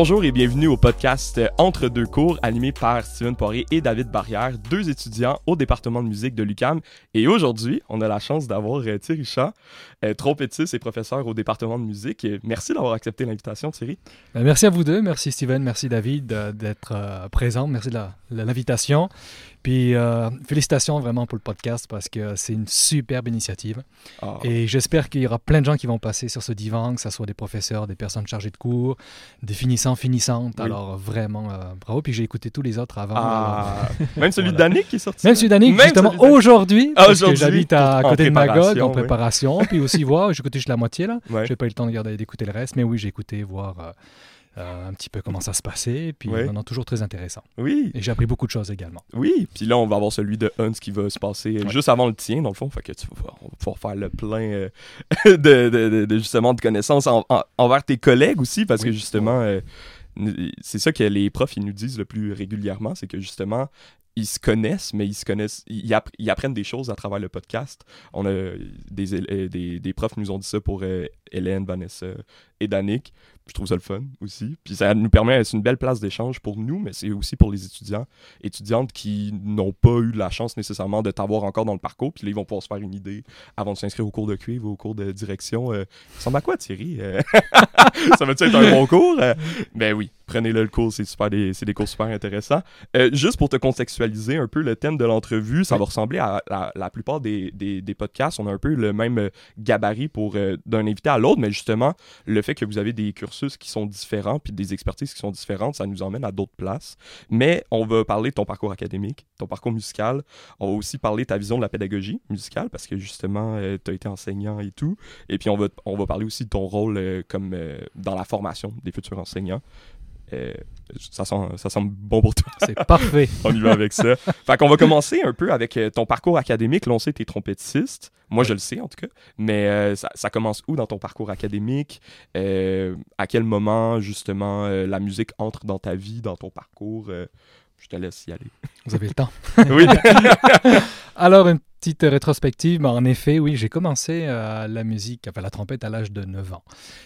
Bonjour et bienvenue au podcast Entre deux cours animé par Steven Poirier et David Barrière, deux étudiants au département de musique de l'UCAM. Et aujourd'hui, on a la chance d'avoir euh, Thierry Chat, euh, trompettiste et professeur au département de musique. Merci d'avoir accepté l'invitation, Thierry. Ben, merci à vous deux, merci Steven, merci David euh, d'être euh, présent, merci de l'invitation. Puis euh, félicitations vraiment pour le podcast parce que c'est une superbe initiative. Ah, Et j'espère qu'il y aura plein de gens qui vont passer sur ce divan, que ce soit des professeurs, des personnes chargées de cours, des finissants, finissantes. Oui. Alors vraiment, euh, bravo. Puis j'ai écouté tous les autres avant. alors- ah, même celui Voilà. d'Annick qui est sorti. Même celui d'Annick, justement, aujourd'hui, Ah, parce que j'habite à côté de Magog, préparation, en oui. préparation. Puis aussi voir, j'ai écouté juste la moitié, là. Ouais. J'ai pas eu le temps de regarder, d'écouter le reste, mais oui, j'ai écouté, voir euh, euh, un petit peu comment ça se passait. Puis Ouais. vraiment toujours très intéressant. Oui, Et j'ai appris beaucoup de choses également. oui. Puis là, on va avoir celui de Hans qui va se passer euh, Ouais. juste avant le tien, dans le fond. Fait que tu vas, on va pouvoir faire le plein euh, de, de- de- de, justement de connaissances en- en- envers tes collègues aussi, parce que justement, euh, c'est ça que les profs ils nous disent le plus régulièrement, c'est que justement, ils se connaissent, mais ils se connaissent, ils, app- ils apprennent des choses à travers le podcast. On a des, des, des profs nous ont dit ça pour euh, Hélène, Vanessa et Danick. Je trouve ça le fun aussi. Puis ça nous permet, c'est une belle place d'échange pour nous, mais c'est aussi pour les étudiants, étudiantes qui n'ont pas eu la chance nécessairement de t'avoir encore dans le parcours. Puis là, ils vont pouvoir se faire une idée avant de s'inscrire au cours de cuivre ou au cours de direction. Euh, ça ressemble à quoi, Thierry? Euh, ça va-tu être un bon cours? Euh, ben oui, prenez-le le cours, c'est super, des, c'est des cours super intéressants. Euh, juste pour te contextualiser un peu le thème de l'entrevue, ça va ressembler à la, la plupart des, des- des podcasts. On a un peu le même euh, gabarit pour euh, d'un invité à l'autre, mais justement, le fait que vous avez des cursus qui sont différents puis des expertises qui sont différentes, ça nous emmène à d'autres places. Mais on va parler de ton parcours académique, ton parcours musical. On va aussi parler de ta vision de la pédagogie musicale parce que justement, tu as été enseignant et tout. Et puis, on va, on va parler aussi de ton rôle comme dans la formation des futurs enseignants. Euh, ça, sent, ça semble bon pour toi. C'est parfait. On y va avec ça. Fait qu'on va commencer un peu avec euh, ton parcours académique. Là, on sait que tu es trompettiste. Moi, je le sais, en tout cas. Mais euh, ça, ça commence où dans ton parcours académique? Euh, à quel moment, justement, euh, la musique entre dans ta vie, dans ton parcours? Je te laisse y aller. Vous avez le temps. oui. Alors, une petite rétrospective. En effet, oui, j'ai commencé euh, la musique, enfin la trompette à l'âge de 9 ans.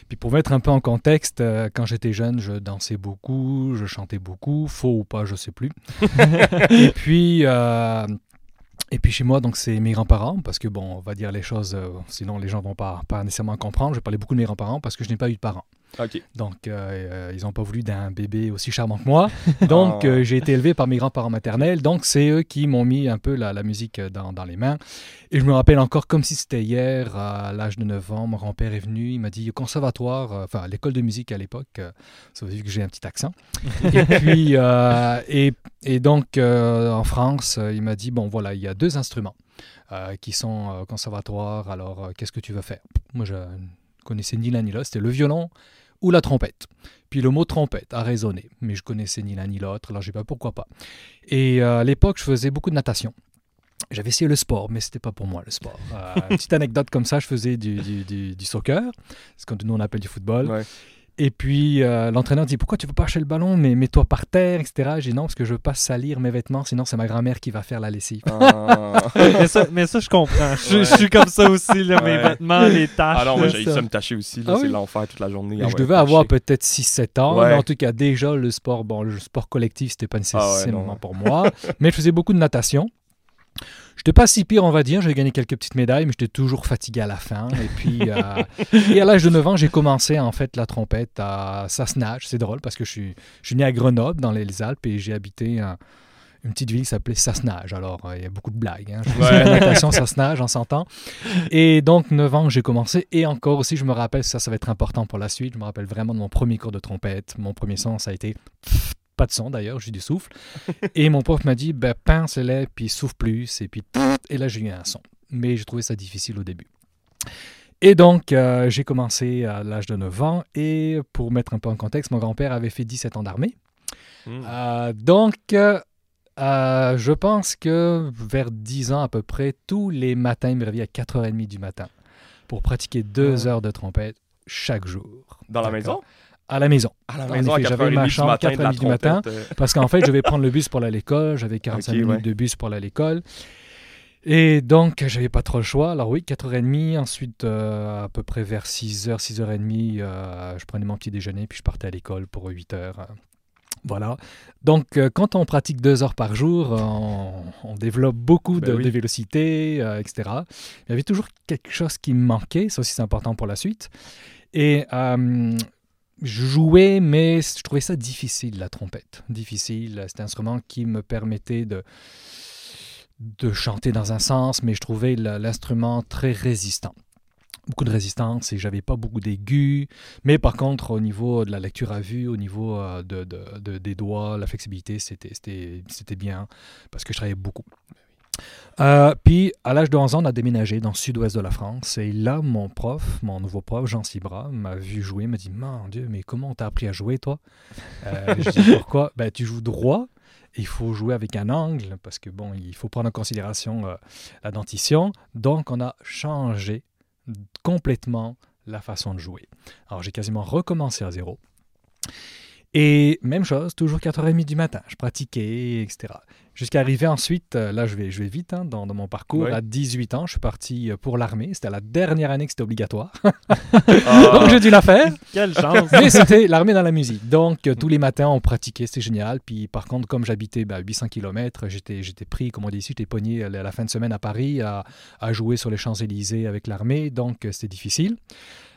Puis pour mettre un peu en contexte, euh, quand j'étais jeune, je dansais beaucoup, je chantais beaucoup, faux ou pas, je sais plus. et puis. euh, et puis chez moi, donc c'est mes grands-parents, parce que bon, on va dire les choses, euh, sinon les gens vont pas, pas nécessairement comprendre. Je parler beaucoup de mes grands-parents parce que je n'ai pas eu de parents. Donc, euh, euh, ils n'ont pas voulu d'un bébé aussi charmant que moi. Donc, euh, j'ai été élevé par mes grands-parents maternels. Donc, c'est eux qui m'ont mis un peu la, la musique dans, dans les mains. Et je me rappelle encore comme si c'était hier, à l'âge de 9 ans, mon grand-père est venu. Il m'a dit au conservatoire, enfin, à l'école de musique à l'époque, ça veut dire que j'ai un petit accent. et puis, euh, et, et donc, en France, il m'a dit bon, voilà, il y a deux instruments qui sont au conservatoire. Alors, qu'est-ce que tu veux faire? Moi, je ne connaissais ni l'un ni l'autre. C'était le violon ou la trompette. Puis le mot trompette a résonné, mais je connaissais ni l'un ni l'autre, alors j'ai pas pourquoi pas. Et euh, à l'époque, je faisais beaucoup de natation. J'avais essayé le sport, mais c'était pas pour moi le sport. Euh, petite anecdote comme ça, je faisais du, du, du- soccer, ce que nous on appelle du football. Et puis euh, l'entraîneur dit pourquoi tu veux pas acheter le ballon, mais mets-toi par terre, etc. J'ai dit non parce que je veux pas salir mes vêtements, sinon c'est ma grand-mère qui va faire la lessive. Ah. mais, ça, mais ça, je comprends. Je, Ouais. je suis comme ça aussi, là, mes Ouais. vêtements, les taches. Ah non, moi, là, j'ai ça. ça me tâcher aussi. là. Ah c'est oui? l'enfer toute la journée. Ah je ouais, devais avoir peut-être 6-7 ans, Ouais. mais en tout cas déjà le sport, bon le sport collectif c'était pas nécessairement pour moi, mais je faisais beaucoup de natation. Je n'étais pas si pire, on va dire. J'ai gagné quelques petites médailles, mais j'étais toujours fatigué à la fin. Et puis, euh, et à l'âge de 9 ans, j'ai commencé en fait la trompette à Sassenage. C'est drôle parce que je suis, je suis né à Grenoble, dans les Alpes, et j'ai habité un- une petite ville qui s'appelait Sassenage. Alors, euh, il y a beaucoup de blagues. Hein. Je faisais Ouais. la natation Sassenage, on s'entend. Et donc, 9 ans, j'ai commencé. Et encore aussi, je me rappelle, ça, ça va être important pour la suite. Je me rappelle vraiment de mon premier cours de trompette. Mon premier son, ça a été pas de son d'ailleurs, j'ai du souffle. Et mon prof m'a dit, ben, pince-les, puis souffle plus, et puis et là j'ai eu un son. Mais j'ai trouvé ça difficile au début. Et donc, euh, j'ai commencé à l'âge de 9 ans, et pour mettre un peu en contexte, mon grand-père avait fait 17 ans d'armée. Hmm. Euh, donc, euh, je pense que vers 10 ans à peu près, tous les matins, il me réveillait à 4h30 du matin pour pratiquer 2 Ah. heures de trompette chaque jour. Dans la maison? À la maison. À la maison, j'avais 4h30 ma du chambre, matin, de la 4h30 du matin. euh, Parce qu'en fait, je devais prendre le bus pour aller à l'école. J'avais 45 Ok, minutes ouais. de bus pour aller à l'école. Et donc, j'avais pas trop le choix. Alors oui, 4h30, ensuite euh, à peu près vers 6h, 6h30, euh, je prenais mon petit déjeuner, puis je partais à l'école pour 8h. Voilà. Donc, euh, quand on pratique deux heures par jour, on, on développe beaucoup Ben de, oui. de vélocité, euh, etc. Il y avait toujours quelque chose qui me manquait. Ça aussi, c'est important pour la suite. Et euh, je jouais, mais je trouvais ça difficile, la trompette. Difficile. Cet instrument qui me permettait de, de chanter dans un sens, mais je trouvais l'instrument très résistant. Beaucoup de résistance et j'avais pas beaucoup d'aigus. Mais par contre, au niveau de la lecture à vue, au niveau euh, de, de- de- des doigts, la flexibilité, c'était, c'était, c'était bien parce que je travaillais beaucoup. Euh, puis, à l'âge de 11 ans, on a déménagé dans le sud-ouest de la France. Et là, mon prof, mon nouveau prof, Jean Cibra, m'a vu jouer, m'a dit Mon Dieu, mais comment t'as appris à jouer, toi? Euh, Je dis Pourquoi? Ben, Tu joues droit. Il faut jouer avec un angle parce que bon, il faut prendre en considération euh, la dentition. Donc, on a changé complètement la façon de jouer. Alors, j'ai quasiment recommencé à zéro. Et même chose, toujours 4h30 du matin, je pratiquais, etc. Jusqu'à arriver ensuite, euh, là je vais, je vais vite hein, dans, dans mon parcours, Ouais. à 18 ans, je suis parti euh, pour l'armée. C'était la dernière année que c'était obligatoire. Ah, Donc j'ai dû la faire. Quelle chance! Mais c'était l'armée dans la musique. Donc, euh, tous les matins, on pratiquait, c'était génial. Puis, par contre, comme j'habitais bah, 800 km, j'étais, j'étais pris, comme on dit ici, j'étais pogné à la la fin de semaine à Paris à, à jouer sur les Champs-Élysées avec l'armée. Donc, c'était difficile.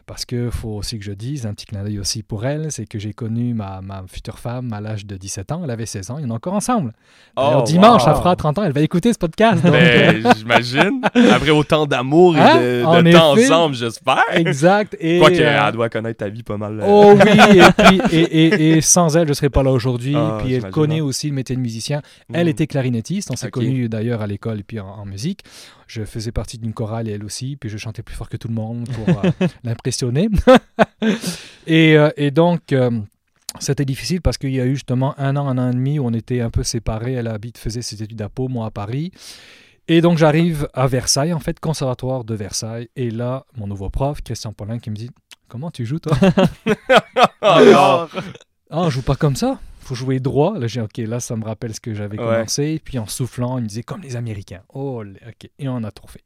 Parce que faut aussi que je dise, un petit clin d'œil aussi pour elle, c'est que j'ai connu ma, ma future femme à l'âge de 17 ans. Elle avait 16 ans, ils sont encore ensemble. Oh, dimanche, wow. elle fera 30 ans, elle va écouter ce podcast. Ben, j'imagine. Après autant d'amour et Hein? de, de En temps effet. ensemble, j'espère. exact. Et, Quoique, euh, elle doit connaître ta vie pas mal. euh, Oh oui, et, puis, et, et- et sans elle, je ne serais pas là aujourd'hui. Ah, puis elle connaît aussi le métier de musicien. Elle hmm. était clarinettiste, on s'est Ok. connus d'ailleurs à l'école et puis en, en musique. Je faisais partie d'une chorale et elle aussi, puis je chantais plus fort que tout le monde pour euh, et, euh, et donc, euh, c'était difficile parce qu'il y a eu justement un an, un an et demi où on était un peu séparés. Elle habite, faisait ses études à Pau, moi à Paris. Et donc j'arrive à Versailles, en fait, conservatoire de Versailles. Et là, mon nouveau prof, Christian Paulin, qui me dit Comment tu joues, toi Oh, non. Ah, on joue pas comme ça. Faut jouer droit. Là, j'ai OK, là, ça me rappelle ce que j'avais Ouais. commencé. Puis en soufflant, il me disait comme les Américains. Oh, OK. Et on a trop fait.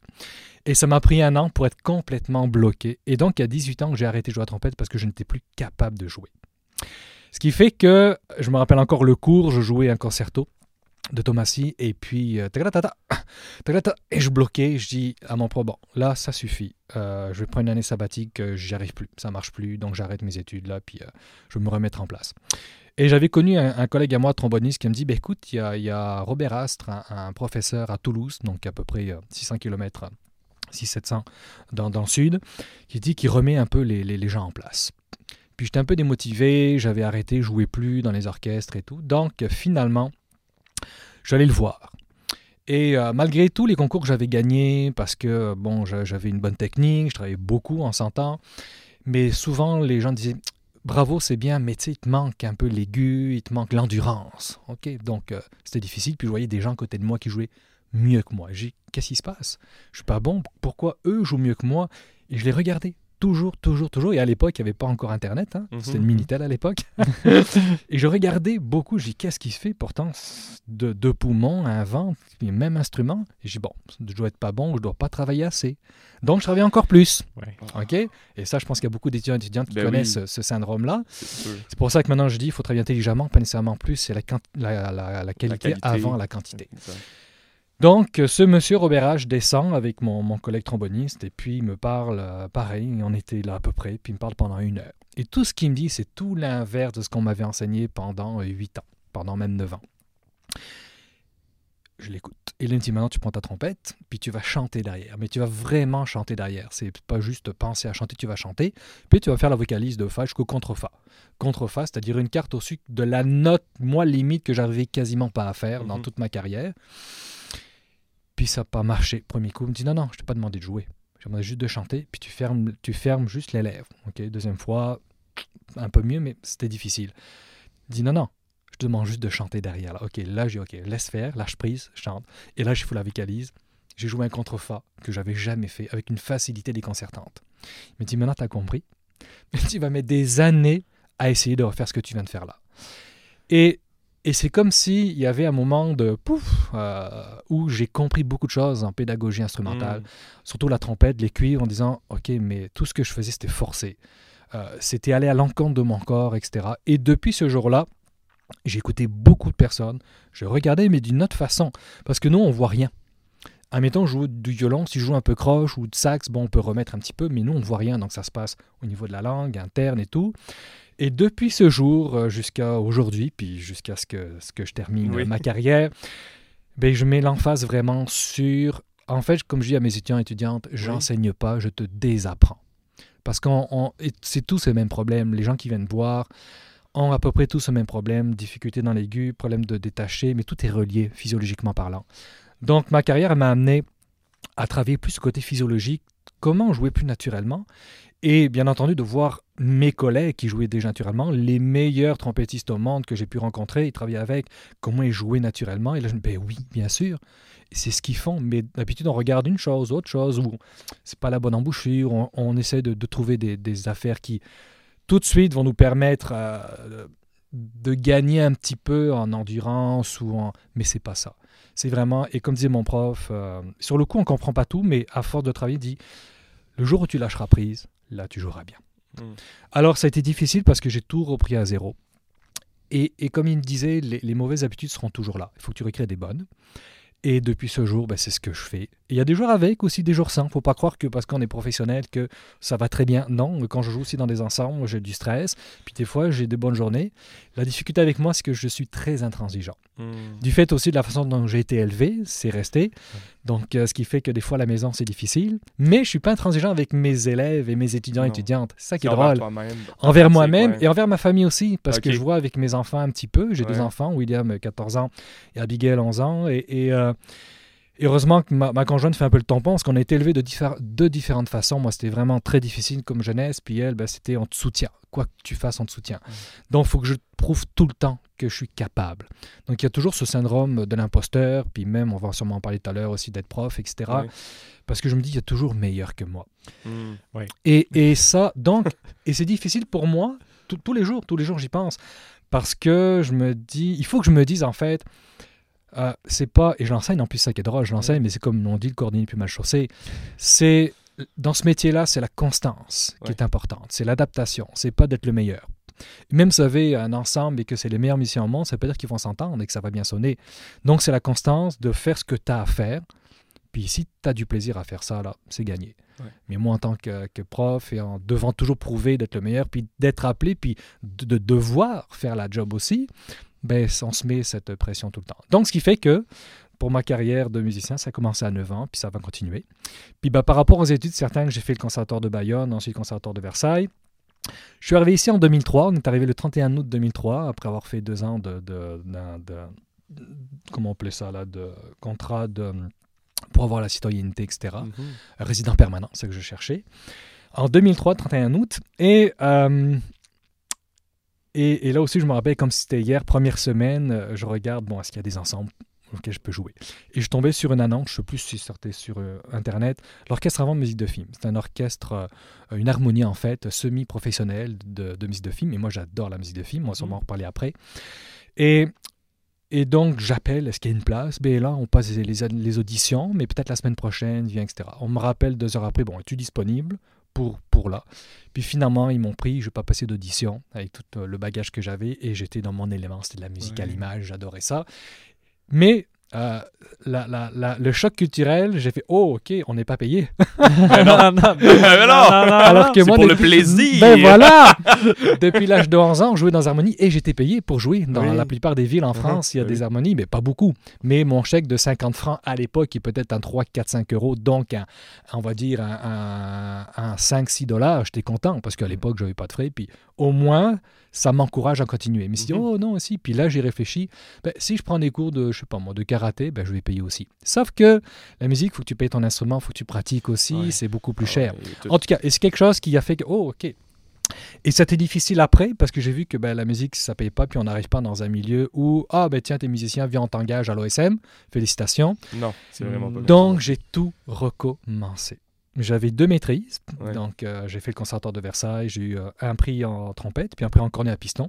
Et ça m'a pris un an pour être complètement bloqué. Et donc, à 18 ans, j'ai arrêté de jouer à la trompette parce que je n'étais plus capable de jouer. Ce qui fait que, je me rappelle encore le cours, je jouais un concerto de Thomasy et puis euh, et je bloquais, je dis à mon pro bon là ça suffit, Euh, je vais prendre une année sabbatique, euh, j'y arrive plus, ça marche plus, donc j'arrête mes études là puis je vais me remettre en place. Et j'avais connu un, collègue à moi, tromboniste, qui me dit bah, écoute, il y a, Robert Astre, un, professeur à Toulouse, donc à peu près euh, 600 km, 600-700 dans, le sud, qui dit qu'il remet un peu les, gens en place. Puis j'étais un peu démotivé, j'avais arrêté, je jouais plus dans les orchestres et tout. Donc finalement, allé le voir. Et euh, malgré tous les concours que j'avais gagnés, parce que bon, j'a- j'avais une bonne technique, je travaillais beaucoup en s'entend, mais souvent les gens disaient bravo, c'est bien, mais tu il te manque un peu l'aigu, il te manque l'endurance. Ok, donc euh, c'était difficile. Puis je voyais des gens à côté de moi qui jouaient mieux que moi. J'ai qu'est-ce qui se passe? Je suis pas bon. Pourquoi eux jouent mieux que moi? Et je les regardais toujours, toujours, toujours. Et à l'époque, il n'y avait pas encore Internet. hein. Mhm. C'était une Minitel à l'époque. et je regardais beaucoup. Je dis, qu'est-ce qui se fait Pourtant, de deux poumons, un ventre, puis même instrument. Et je dis, bon, je dois être pas bon, je dois pas travailler assez. Donc, je travaillais encore plus. Ouais. OK? Et ça, je pense qu'il y a beaucoup d'étudiants et d'étudiantes qui Ben connaissent oui. ce, ce syndrome-là. C'est pour ça que maintenant, je dis, il faut travailler intelligemment, pas nécessairement plus. C'est la, quanti- la, la- la qualité qualité. avant la quantité. Exact. Donc, ce monsieur Robert H descend avec mon, mon collègue tromboniste et puis il me parle, euh, pareil, on était là à peu près, puis il me parle pendant une heure. Et tout ce qu'il me dit, c'est tout l'inverse de ce qu'on m'avait enseigné pendant euh, huit ans, pendant même neuf ans. Je l'écoute. Et là, il me dit, maintenant, tu prends ta trompette, puis tu vas chanter derrière. Mais tu vas vraiment chanter derrière. C'est pas juste penser à chanter, tu vas chanter. Puis tu vas faire la vocalise de Fa jusqu'au contre-Fa. Contre-Fa, c'est-à-dire une carte au sucre de la note, moi, limite, que j'arrivais quasiment pas à faire dans Mhm. toute ma carrière. Puis ça n'a pas marché. Premier coup, il me dit non, non, je t'ai pas demandé de jouer. J'ai demandé juste de chanter, puis tu fermes, tu fermes juste les lèvres. Ok, Deuxième fois, un peu mieux, mais c'était difficile. Il dit non, non, je te demande juste de chanter derrière. Là. Ok, là, j'ai ok, laisse faire, lâche prise, chante. Et là, j'ai fait la vocalise. J'ai joué un contre-fa que j'avais jamais fait, avec une facilité déconcertante. Il me dit maintenant, tu as compris. Mais tu vas mettre des années à essayer de refaire ce que tu viens de faire là. Et Et c'est comme s'il y avait un moment de pouf, euh, où j'ai compris beaucoup de choses en pédagogie instrumentale, Mm. surtout la trompette, les cuivres, en disant Ok, mais tout ce que je faisais, c'était forcé. Euh, c'était aller à l'encontre de mon corps, etc. Et depuis ce jour-là, j'ai écouté beaucoup de personnes. Je regardais, mais d'une autre façon. Parce que nous, on voit rien. Admettons, je joue du violon, si je joue un peu croche ou de sax, bon, on peut remettre un petit peu, mais nous, on voit rien. Donc ça se passe au niveau de la langue, interne et tout. Et depuis ce jour euh, jusqu'à aujourd'hui, puis jusqu'à ce que, ce que je termine Oui. ma carrière, ben, je mets l'emphase vraiment sur... En fait, comme je dis à mes étudiants et étudiantes, j'enseigne pas, je te désapprends. Parce et c'est tous ces mêmes problèmes. Les gens qui viennent voir ont à peu près tous ce même problème, difficulté dans l'aigu, problème de détacher, mais tout est relié physiologiquement parlant. Donc ma carrière m'a amené à travailler plus ce côté physiologique, comment jouer plus naturellement, et bien entendu de voir mes collègues qui jouaient déjà naturellement, les meilleurs trompettistes au monde que j'ai pu rencontrer et travailler avec, comment ils jouaient naturellement. Et là, je me dis, ben oui, bien sûr, c'est ce qu'ils font. Mais d'habitude, on regarde une chose, autre chose, ou c'est pas la bonne embouchure, on, essaie de, trouver des, des affaires qui, tout de suite, vont nous permettre euh, de gagner un petit peu en endurance, ou en... mais c'est pas ça. C'est vraiment, et comme disait mon prof, euh, sur le coup, on comprend pas tout, mais à force de travailler, il dit, le jour où tu lâcheras prise, là, tu joueras bien. Mm. Alors, ça a été difficile parce que j'ai tout repris à zéro. Et, et comme il me disait, les, les mauvaises habitudes seront toujours là. Il faut que tu recrées des bonnes. Et depuis ce jour, ben, c'est ce que je fais. Il y a des jours avec, aussi des jours sans. faut pas croire que parce qu'on est professionnel, que ça va très bien. Non, quand je joue aussi dans des ensembles, j'ai du stress. Puis des fois, j'ai des bonnes journées. La difficulté avec moi, c'est que je suis très intransigeant. Mm. Du fait aussi de la façon dont j'ai été élevé, c'est resté. Donc, euh, ce qui fait que des fois, la maison, c'est difficile. Mais je suis pas intransigeant avec mes élèves et mes étudiants et étudiantes. C'est ça qui est envers drôle. Envers moi-même ouais. et envers ma famille aussi, parce que je vois avec mes enfants un petit peu. J'ai deux enfants, William, 14 ans, et Abigail, 11 ans. Et, et, euh, et heureusement que ma, ma conjointe fait un peu le tampon, parce qu'on a été élevés de, diffé- de différentes façons. Moi, c'était vraiment très difficile comme jeunesse, puis elle, ben, c'était on te soutient. Quoi que tu fasses, on te soutient. Donc, il faut que je prouve tout le temps que je suis capable. Donc, il y a toujours ce syndrome de l'imposteur, puis même, on va sûrement en parler tout à l'heure aussi, d'être prof, etc. Parce que je me dis, il y a toujours meilleur que moi. Mm. Et, et ça, donc, et c'est difficile pour moi, tous- tous les jours, tous les jours j'y pense, parce que je me dis, il faut que je me dise en fait, euh, c'est pas, et je l'enseigne en plus, ça qui est drôle, je l'enseigne, mais c'est comme on dit, le cordonnier plus mal chaussé, c'est, dans ce métier-là, c'est la constance qui Ouais. est importante, c'est l'adaptation, c'est pas d'être le meilleur. Même si vous avez un ensemble et que c'est les meilleurs musiciens au monde, ça peut dire qu'ils vont s'entendre et que ça va bien sonner. Donc c'est la constance de faire ce que tu as à faire. Puis si tu as du plaisir à faire ça, là, c'est gagné. Ouais. Mais moi, en tant que, que prof et en devant toujours prouver d'être le meilleur, puis d'être appelé, puis de, de devoir faire la job aussi, ben, on se met cette pression tout le temps. Donc, ce qui fait que pour ma carrière de musicien, ça a commencé à 9 ans, puis ça va continuer. Puis ben, par rapport aux études, certains que j'ai fait le conservatoire de Bayonne, ensuite le conservatoire de Versailles. Je suis arrivé ici en 2003. On est arrivé le 31 août 2003, après avoir fait deux ans de, de- comment on appelait ça là, de contrat de, pour avoir la citoyenneté, etc Mhm. résident permanent, c'est ce que je cherchais. En 2003, 31 août. Et, euh, et, et là aussi, je me rappelle comme si c'était hier, première semaine, euh, je regarde, bon, est-ce qu'il y a des ensembles auxquels je peux jouer? Et je tombais sur une annonce, je ne sais plus si c'était sur euh, Internet, l'Orchestre avant de musique de film. C'est un orchestre, euh, une harmonie en fait, semi-professionnelle de, de musique de film. Et moi, j'adore la musique de film, on va sûrement en reparler après. Et, et donc, j'appelle, est-ce qu'il y a une place? Ben là, on passe les- les auditions, mais peut-être la semaine prochaine, viens, etc. On me rappelle deux heures après, bon, es-tu disponible? Pour, pour là Puis finalement, ils m'ont pris, je n'ai pas passé d'audition avec tout euh, le bagage que j'avais et j'étais dans mon élément, c'était de la musique à l'image, j'adorais ça. Mais euh, la- la- la- le choc culturel, j'ai fait, oh, ok, on n'est pas payé. Mais non. non, non, Mais non. Alors que c'est moi, pour le plaisir. Ben voilà Depuis l'âge de 11 ans, je jouais dans Harmonie et j'étais payé pour jouer. Dans Oui. la plupart des villes en Mhm. France, il y a Oui. des harmonies, mais pas beaucoup. Mais mon chèque de 50 francs à l'époque est peut-être un 3, 4, 5 euros, donc un- on va dire un, un, 5, 6 dollars. J'étais content parce qu'à l'époque, je n'avais pas de frais. Puis au moins, ça m'encourage à continuer. Mais si Mhm. oh non, aussi. Puis là, j'ai réfléchi. Ben, si je prends des cours de, je sais pas moi, de karaté, ben, je vais payer aussi. Sauf que la musique, il faut que tu payes ton instrument, il faut que tu pratiques aussi. Ouais. C'est beaucoup plus Ah cher. ouais, En tout cas, et c'est quelque chose qui a fait que, oh, ok. Et c'était difficile après parce que j'ai vu que ben, la musique, ça paye pas, puis on n'arrive pas dans un milieu où, ah, ben tiens, t'es musicien, viens, on t'engage à l'OSM, félicitations. Non, c'est vraiment pas Donc, j'ai tout recommencé. J'avais deux maîtrises, Ouais. donc euh, j'ai fait le conservatoire de Versailles, j'ai eu euh, un prix en trompette, puis un prix en cornet à piston.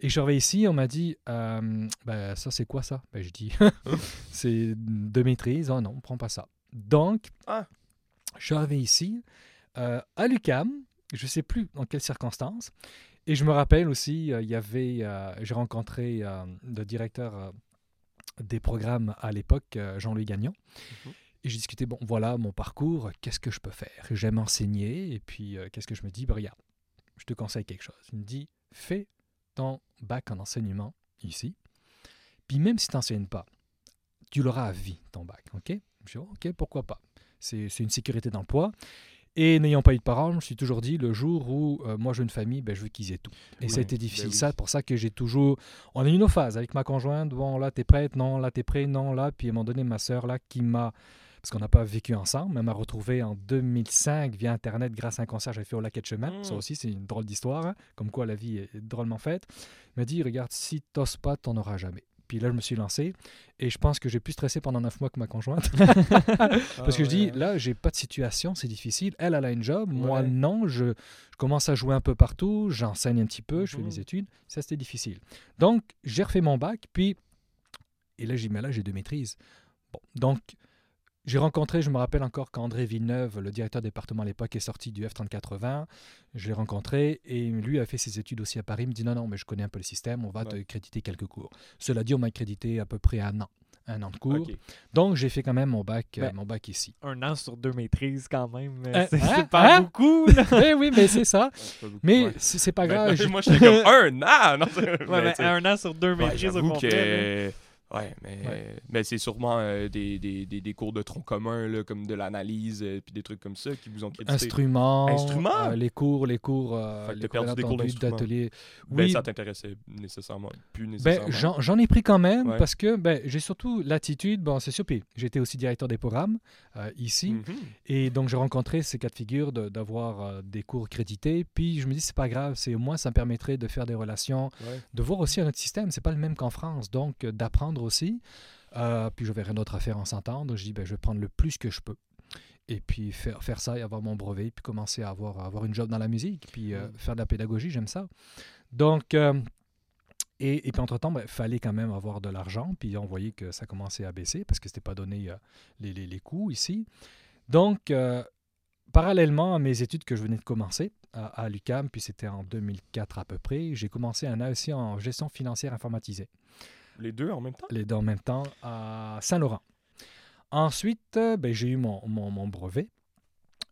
Et je suis arrivé ici, on m'a dit, euh, ben, ça c'est quoi ça? Ben, Je dis, c'est de maîtrise. Oh non, on prend pas ça. Donc, Ah. je suis arrivé ici, euh, à l'UCAM, je sais plus dans quelles circonstances. Et je me rappelle aussi, euh, il y avait, euh, j'ai rencontré le directeur des programmes à l'époque, Jean-Louis Gagnon. Mhm. Et j'ai discuté, bon, voilà mon parcours, qu'est-ce que je peux faire? J'aime enseigner, et puis euh, qu'est-ce que je me dis? Ben, Regarde, je te conseille quelque chose. Il me dit, fais ton bac en enseignement ici, puis même si tu n'enseignes pas, tu l'auras à vie, ton bac, OK? Je dis, OK, pourquoi pas? C'est c'est une sécurité d'emploi. Et n'ayant pas eu de parents, je me suis toujours dit, le jour où euh, moi j'ai une famille, ben, je veux qu'ils aient tout. Et Oui, ça a été ben difficile. oui. Ça, pour ça que j'ai toujours... On a eu nos phases avec ma conjointe. Bon, là, t'es prête Non, là, t'es prêt Non, là. Puis à un moment donné, ma sœur, là, qui m'a... Parce qu'on n'a pas vécu ensemble, elle m'a retrouvé en 2005 via Internet grâce à un concert que j'avais fait au Lac de Chemin. Mm. Ça aussi, c'est une drôle d'histoire, hein, comme quoi la vie est drôlement faite. Elle m'a dit, regarde, si t'oses pas, t'en auras jamais. Puis là, je me suis lancé et je pense que j'ai plus stressé pendant neuf mois que ma conjointe. Parce que je dis, là, j'ai pas de situation, c'est difficile. Elle, elle a une job, moi, Ouais. non. Je, je commence à jouer un peu partout, j'enseigne un petit peu, je fais Mhm. mes études. Ça, c'était difficile. Donc, j'ai refait mon bac, puis. Et là, j'ai dit, mais là, j'ai deux maîtrises. Bon, donc, j'ai rencontré, je me rappelle encore qu'André Villeneuve, le directeur département à l'époque, est sorti du F3420. Je l'ai rencontré et lui a fait ses études aussi à Paris. Il me dit non, non, mais je connais un peu le système, on va te créditer quelques cours. Cela dit, on m'a crédité à peu près un an, un an de cours. Donc, j'ai fait quand même mon bac, euh, Ben, mon bac ici. Un an sur deux maîtrises, quand même. euh, c'est hein, pas hein? beaucoup. Eh oui, mais c'est ça. Ouais, beaucoup. Mais Ouais. c'est pas Ben, grave. moi, j'étais comme un an! Non, mais mais un an sur deux maîtrises au là. que... Ouais, mais, Ouais. mais c'est sûrement euh, des, des, des, des cours de tronc commun, là, comme de l'analyse, euh, puis des trucs comme ça, qui vous ont crédité. Instruments, Instruments? euh, les cours, les cours, euh, Fait que cours perdu des cours inattendus d'instruments. d'atelier. Ben, Oui, ça t'intéressait nécessairement, plus ben, nécessairement. j'en j'en ai pris quand même Ouais. parce que ben, j'ai surtout l'attitude. Bon, c'est sûr, puis j'étais aussi directeur des programmes ici. Mhm. Et donc, j'ai rencontré ces cas de figure de- d'avoir des cours crédités. Puis, je me dis, c'est pas grave, c'est au moins, ça me permettrait de faire des relations, Ouais. de voir aussi un autre système. C'est pas le même qu'en France. Donc, d'apprendre aussi. Euh, puis, j'avais rien d'autre à faire en s'entendre. Je dis, ben, je vais prendre le plus que je peux. Et puis, faire, faire ça et avoir mon brevet. Puis, commencer à avoir, à avoir une job dans la musique. Puis, euh, Mm. faire de la pédagogie, j'aime ça. Donc, euh, et, et puis entre-temps, il fallait quand même avoir de l'argent. Puis on voyait que ça commençait à baisser parce que c'était pas donné euh, les, les, les coûts ici. Donc, parallèlement à mes études que je venais de commencer à, à l'UCAM, puis c'était en 2004 à peu près, j'ai commencé un AEC en gestion financière informatisée, Les deux en même temps? les deux en même temps à Saint-Laurent. Ensuite, euh, ben, j'ai eu mon, mon, mon brevet.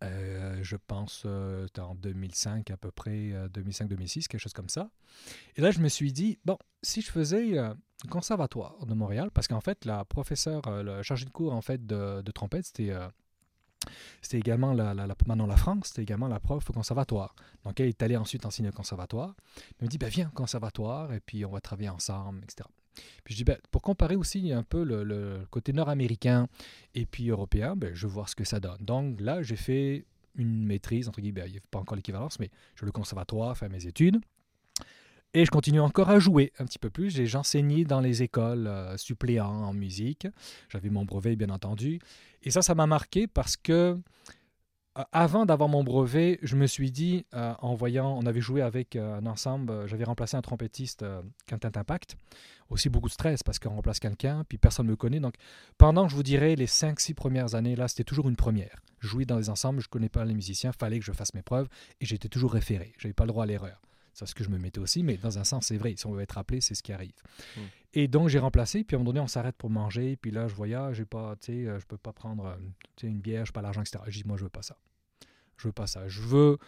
Euh, je pense euh, en 2005 à peu près, euh, 2005-2006, quelque chose comme ça. Et là, je me suis dit, bon, si je faisais euh, conservatoire de Montréal, parce qu'en fait, la professeure, euh, le chargé de cours en fait de, de trompette, c'était euh, c'était également la, la, la, Manon Lafrance, c'était également la prof au conservatoire. Donc, elle est allée ensuite enseigner au conservatoire. Elle me dit, ben, viens au conservatoire et puis on va travailler ensemble, etc. Puis je dis, ben, pour comparer aussi un peu le, le côté nord-américain et puis européen, ben, je veux voir ce que ça donne. Donc là, j'ai fait une maîtrise, entre guillemets, il n'y a pas encore l'équivalence, mais je vais au conservatoire, faire mes études. Et je continue encore à jouer un petit peu plus. J'ai j'enseignais dans les écoles euh, suppléants en musique. J'avais mon brevet, bien entendu. Et ça, ça m'a marqué parce que avant d'avoir mon brevet, je me suis dit, euh, en voyant, on avait joué avec euh, un ensemble, euh, j'avais remplacé un trompettiste, Quentin Impact. Aussi beaucoup de stress parce qu'on remplace quelqu'un, puis personne ne me connaît. Donc pendant, je vous dirais, les 5-6 premières années, là, c'était toujours une première. Jouer dans les ensembles, je ne connais pas les musiciens, fallait que je fasse mes preuves et j'étais toujours référé. Je n'avais pas le droit à l'erreur. C'est ce que je me mettais aussi, mais dans un sens, c'est vrai. Si on veut être appelé, c'est ce qui arrive. Mm. Et donc, j'ai remplacé. Puis à un moment donné, on s'arrête pour manger. Puis là, je voyais, j'ai pas, tu sais, euh, je peux pas prendre euh, une bière, je pas l'argent, etc. Je dis, moi, je veux pas ça. Je veux pas ça. Je veux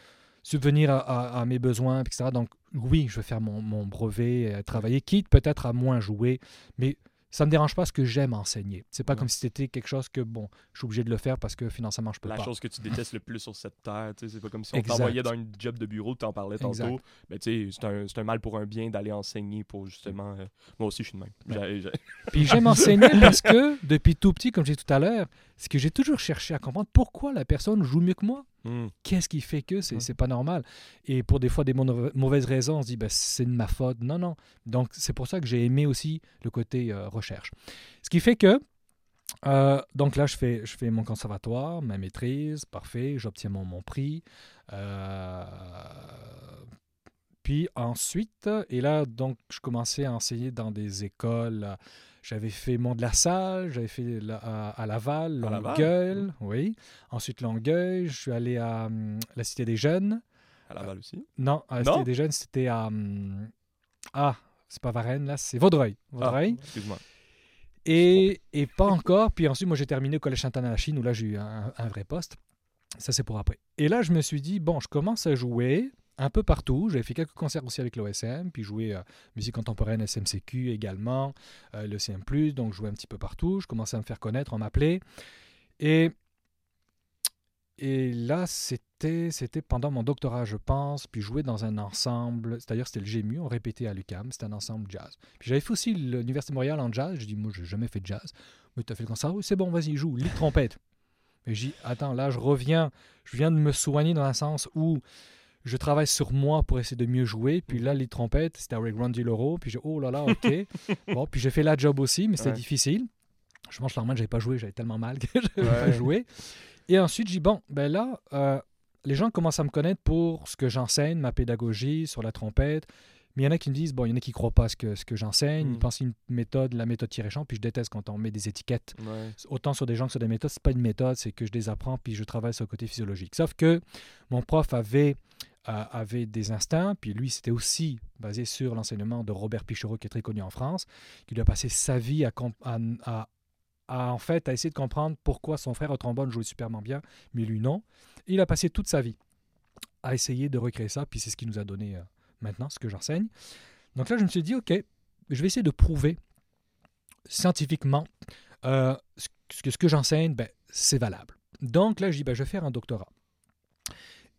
subvenir à, à- à mes besoins, etc. Donc, oui, je veux faire mon, mon brevet, euh, travailler, quitte peut-être à moins jouer, mais ça me dérange pas parce que j'aime enseigner. C'est pas Ouais. comme si c'était quelque chose que, bon, je suis obligé de le faire parce que financièrement, je peux La pas. chose que tu détestes le plus sur cette terre, c'est pas comme si on t'envoyait dans une job de bureau, tu en parlais tantôt. Exact. Ben, tu sais, c'est un, c'est un mal pour un bien d'aller enseigner pour justement. euh, Moi aussi, je suis de même. Puis j'aime enseigner parce que, depuis tout petit, comme j'ai tout à l'heure, c'est que j'ai toujours cherché à comprendre pourquoi la personne joue mieux que moi. Hmm. Qu'est-ce qui fait que c'est c'est pas normal? Et pour des fois des mau- mauvaises raisons, on se dit ben, c'est de ma faute. Non, non. Donc c'est pour ça que j'ai aimé aussi le côté euh, recherche. Ce qui fait que euh, donc là je fais je fais mon conservatoire, ma maîtrise, parfait, j'obtiens mon, mon prix. Euh, Puis ensuite, et là, donc, je commençais à enseigner dans des écoles. J'avais fait Mont de la Salle, j'avais fait la- à, à Laval, Longueuil, oui. Ensuite, Longueuil, je suis allé à hum, la Cité des Jeunes. À Laval aussi. Non, à la Non? Cité des Jeunes, c'était à. hum, Ah, c'est pas Varennes, là, c'est Vaudreuil. Vaudreuil. Ah, excuse-moi. Et, et pas encore. Puis ensuite, moi, j'ai terminé au Collège Sainte-Anne à la Chine, où là, j'ai eu un, un vrai poste. Ça, c'est pour après. Et là, je me suis dit, bon, je commence à jouer un peu partout. J'avais fait quelques concerts aussi avec l'OSM, puis joué euh, musique contemporaine SMCQ également, euh, le CM+, donc jouais un petit peu partout. Je commençais à me faire connaître, on m'appelait. Et, et là, c'était c'était pendant mon doctorat, je pense, puis jouer dans un ensemble, c'est-à-dire c'était le GMU, on répétait à l'UCAM, c'était un ensemble jazz. Puis j'avais fait aussi l'Université de Montréal en jazz, je dis, moi, j'ai jamais fait de jazz. Mais tu as fait le concert, oui, c'est bon, vas-y, joue, lit trompette. Et j'ai attends, là, je reviens, je viens de me soigner dans un sens où je travaille sur moi pour essayer de mieux jouer. Puis là, les trompettes, c'était avec Randy Loro. Puis j'ai, oh là là, ok. bon, puis j'ai fait la job aussi, mais c'était Ouais. difficile. Je que l'Armand, j'avais pas joué, j'avais tellement mal que je n'avais pas Ouais. joué. Et ensuite, j'ai dit, bon, ben là, euh, les gens commencent à me connaître pour ce que j'enseigne, ma pédagogie sur la trompette. Mais il y en a qui me disent, bon, il y en a qui ne croient pas à ce que, ce que j'enseigne. Ils Mm. pensent une méthode, la méthode tiré-champ. Puis je déteste quand on met des étiquettes Ouais. autant sur des gens que sur des méthodes, c'est pas une méthode, c'est que je les apprends puis je travaille sur le côté physiologique. Sauf que mon prof avait, avait des instincts, puis lui, c'était aussi basé sur l'enseignement de Robert Pichero, qui est très connu en France, qui lui a passé sa vie à, en fait, à essayer de comprendre pourquoi son frère au trombone jouait superment bien, mais lui non. Il a passé toute sa vie à essayer de recréer ça, puis c'est ce qui nous a donné euh, maintenant ce que j'enseigne. Donc là, je me suis dit, OK, je vais essayer de prouver scientifiquement euh, que, ce que j'enseigne, ben, c'est valable. Donc là, je dis, ben, je vais faire un doctorat.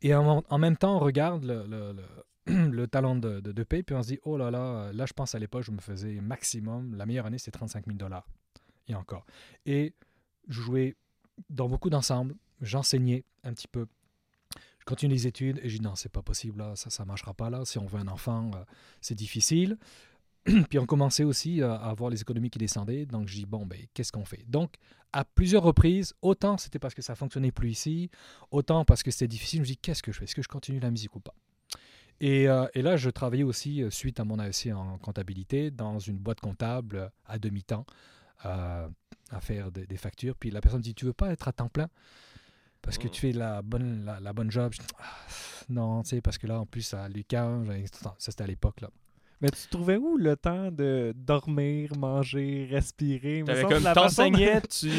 Et en, même temps, on regarde le, le- le- le talent de, de, puis on se dit, oh là là, là, je pense à l'époque, je me faisais maximum, la meilleure année, c'était 35 000 dollars. Et encore. Et je jouais dans beaucoup d'ensembles, j'enseignais un petit peu. Je continue les études et je dis, non, c'est pas possible, là, ça ne marchera pas là. Si on veut un enfant, euh, c'est difficile. Puis on commençait aussi à à avoir les économies qui descendaient. Donc je dis, bon, ben, qu'est-ce qu'on fait? Donc, à plusieurs reprises, autant c'était parce que ça fonctionnait plus ici, autant parce que c'était difficile, je me dis, qu'est-ce que je fais? Est-ce que je continue la musique ou pas? Et, euh, là, je travaillais aussi, euh, suite à mon AEC en comptabilité, dans une boîte comptable euh, à demi-temps, euh, à faire des, factures. Puis la personne me dit, tu veux pas être à temps plein? Parce que tu fais la bonne, la, bonne job. Ah, non, tu sais, parce que là, en plus, à j'avais- ça c'était à l'époque, là. Mais tu trouvais où le temps de dormir, manger, respirer? T'avais comme façon- t'enseignais, tu,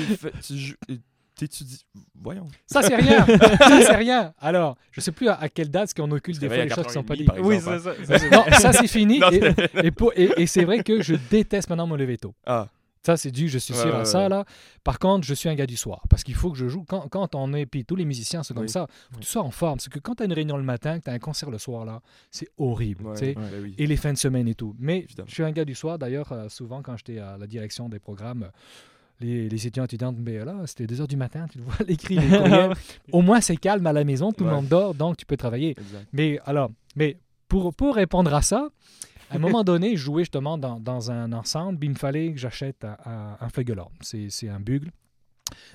tu euh, t'étudies. Voyons. Ça, c'est rien. ça, c'est rien. Alors, je sais plus à, à quelle date, parce qu'on occulte des fois les choses qui sont pas 4h30, dites. Oui, hein. c'est ça. ça, Non, ça, c'est fini. Non, et et, pour- et- et c'est vrai que je déteste maintenant me lever tôt. Ah, Ça, c'est dû, je suis sûr ouais, à ça. ouais. Là. Par contre, je suis un gars du soir. Parce qu'il faut que je joue. Quand, quand on est, puis tous les musiciens sont comme Oui. ça, faut que tu sois en forme. C'est que quand tu as une réunion le matin, que tu as un concert le soir, là, c'est horrible. ben oui. Et les fins de semaine et tout. Mais Évidemment. je suis un gars du soir. D'ailleurs, euh, souvent, quand j'étais à la direction des programmes, euh, les, les étudiants étudiantes, mais là, c'était 2 heures du matin, tu le vois, l'écrit, les courriels. Au moins, c'est calme à la maison, tout le monde dort, donc tu peux travailler. Exact. Mais alors, mais pour, pour répondre à ça, à un moment donné, je jouais justement dans, dans un ensemble, il me fallait que j'achète un, un, feugelorn. C'est un bugle,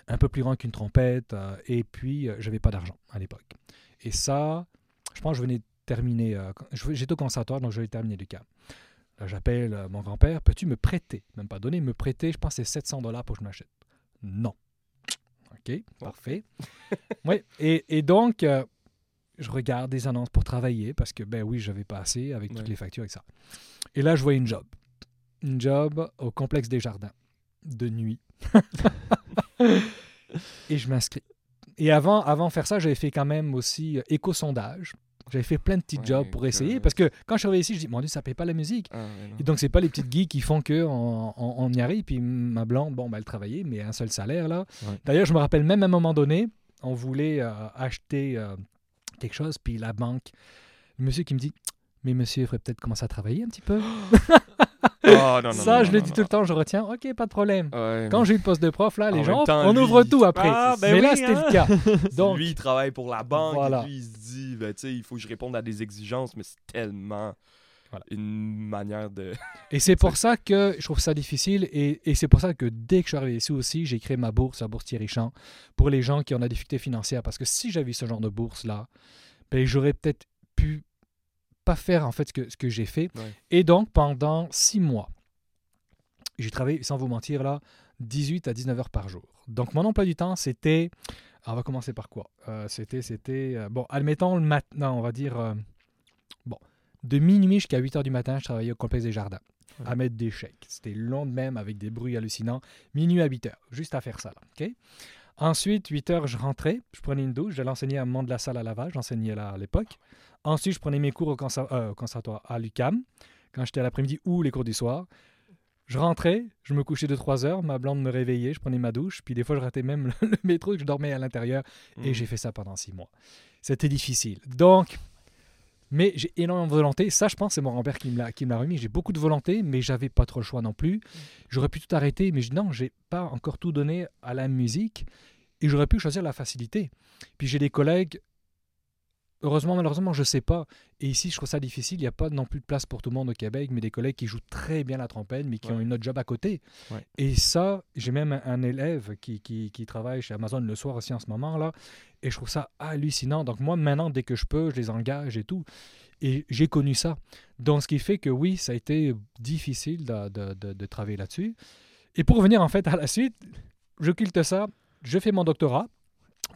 un peu plus grand qu'une trompette, euh, et puis euh, j'avais pas d'argent à l'époque. Et ça, je pense que je venais terminer, euh, je- j'étais au conservatoire, donc je venais de terminer Lucas. Là, j'appelle mon grand-père, peux-tu me prêter, même pas donner, me prêter, je pense que c'est 700 dollars pour que je m'achète. Non. OK, parfait. oui, et, et donc, euh, je regarde des annonces pour travailler parce que, ben oui, j'avais pas assez avec toutes les factures et ça. Et là, je vois une job. Une job au complexe des jardins, de nuit. et je m'inscris. Et avant, avant de faire ça, j'avais fait quand même aussi euh, éco-sondage. J'avais fait plein de petits Ouais, jobs pour que- essayer parce que quand je suis arrivé ici, je dis, mon Dieu, ça paye pas la musique. Ah. Et donc, c'est pas les petites geeks qui font que on, on- on y arrive. Puis ma blonde, bon, ben, elle travaillait, mais un seul salaire, là. Ouais. D'ailleurs, je me rappelle même à un moment donné, on voulait euh, acheter euh, quelque chose, puis la banque, le monsieur qui me dit, mais monsieur, il faudrait peut-être commencer à travailler un petit peu. Ah, non, non, Ça, non, je le dis tout le temps, je retiens. Ok, pas de problème. Ouais, Quand j'ai eu le poste de prof, là, les gens, temps, on lui, ouvre tout après. Ah, ben mais là, c'était hein. le cas. Donc, lui, il travaille pour la banque. Voilà. Et lui, il se dit, ben, il faut que je réponde à des exigences, mais c'est tellement Voilà. une manière de. Et c'est pour ça que je trouve ça difficile et, et c'est pour ça que dès que je suis arrivé ici aussi, j'ai créé ma bourse, la bourse Thierry Champ, pour les gens qui ont la difficulté financière. Parce que si j'avais eu ce genre de bourse-là, ben, j'aurais peut-être pu pas faire en fait ce que, ce que j'ai fait. Ouais. Et donc, pendant six mois, j'ai travaillé, sans vous mentir, là, 18 à 19 heures par jour. Donc, mon emploi du temps, c'était. On va commencer par quoi? Euh, C'était, c'était. euh, bon, admettons le matin, on va dire. euh, de minuit jusqu'à 8 heures du matin, je travaillais au complexe des jardins à mettre des chèques. C'était long de même avec des bruits hallucinants. Minuit à 8 heures, juste à faire ça. Là, Ensuite, 8 heures, je rentrais, je prenais une douche, j'allais enseigner à un moment de la salle à lavage, j'enseignais là à l'époque. Ensuite, je prenais mes cours au, euh, au conservatoire à l'UCAM, quand j'étais à l'après-midi ou les cours du soir. Je rentrais, je me couchais de 3 heures, ma blonde me réveillait, je prenais ma douche, puis des fois je ratais même le, le métro, je dormais à l'intérieur, et Mm. j'ai fait ça pendant 6 mois. C'était difficile. Donc, mais j'ai énormément de volonté. Ça, je pense, c'est mon grand-père qui me l'a remis. J'ai beaucoup de volonté, mais j'avais pas trop le choix non plus. J'aurais pu tout arrêter, mais non, j'ai pas encore tout donné à la musique et j'aurais pu choisir la facilité. Puis j'ai des collègues, heureusement, malheureusement, je sais pas. Et ici, je trouve ça difficile. Il n'y a pas non plus de place pour tout le monde au Québec, mais des collègues qui jouent très bien la trompette, mais qui ont une autre job à côté. Ouais. Et ça, j'ai même un, un élève qui, qui, qui travaille chez Amazon le soir aussi en ce moment là, et je trouve ça hallucinant. Donc moi, maintenant, dès que je peux, je les engage et tout. Et j'ai connu ça. Donc, ce qui fait que oui, ça a été difficile de, de- de- de travailler là-dessus. Et pour revenir en fait à la suite, je culte ça, je fais mon doctorat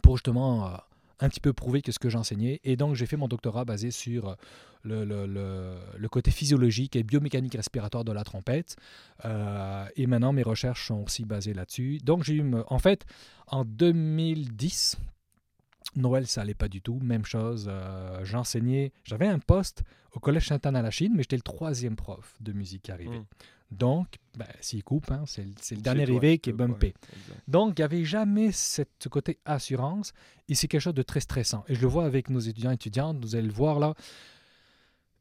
pour justement euh, un petit peu prouver que ce que j'enseignais. Et donc, j'ai fait mon doctorat basé sur euh, le, côté physiologique et biomécanique respiratoire de la trompette. Euh, et maintenant, mes recherches sont aussi basées là-dessus. Donc, j'ai eu, en fait, en 2010, Noël, ça allait pas du tout. Même chose, euh, j'enseignais, j'avais un poste au Collège Sainte-Anne à la Chine, mais j'étais le troisième prof de musique qui arrivait. Donc, ben, s'il coupe, hein, c'est le- c'est C'est dernier arrivé qui est ouais, bumpé. Donc, il n'y avait jamais cette, ce côté assurance et c'est quelque chose de très stressant. Et je le vois avec nos étudiants et étudiantes, vous allez le voir là.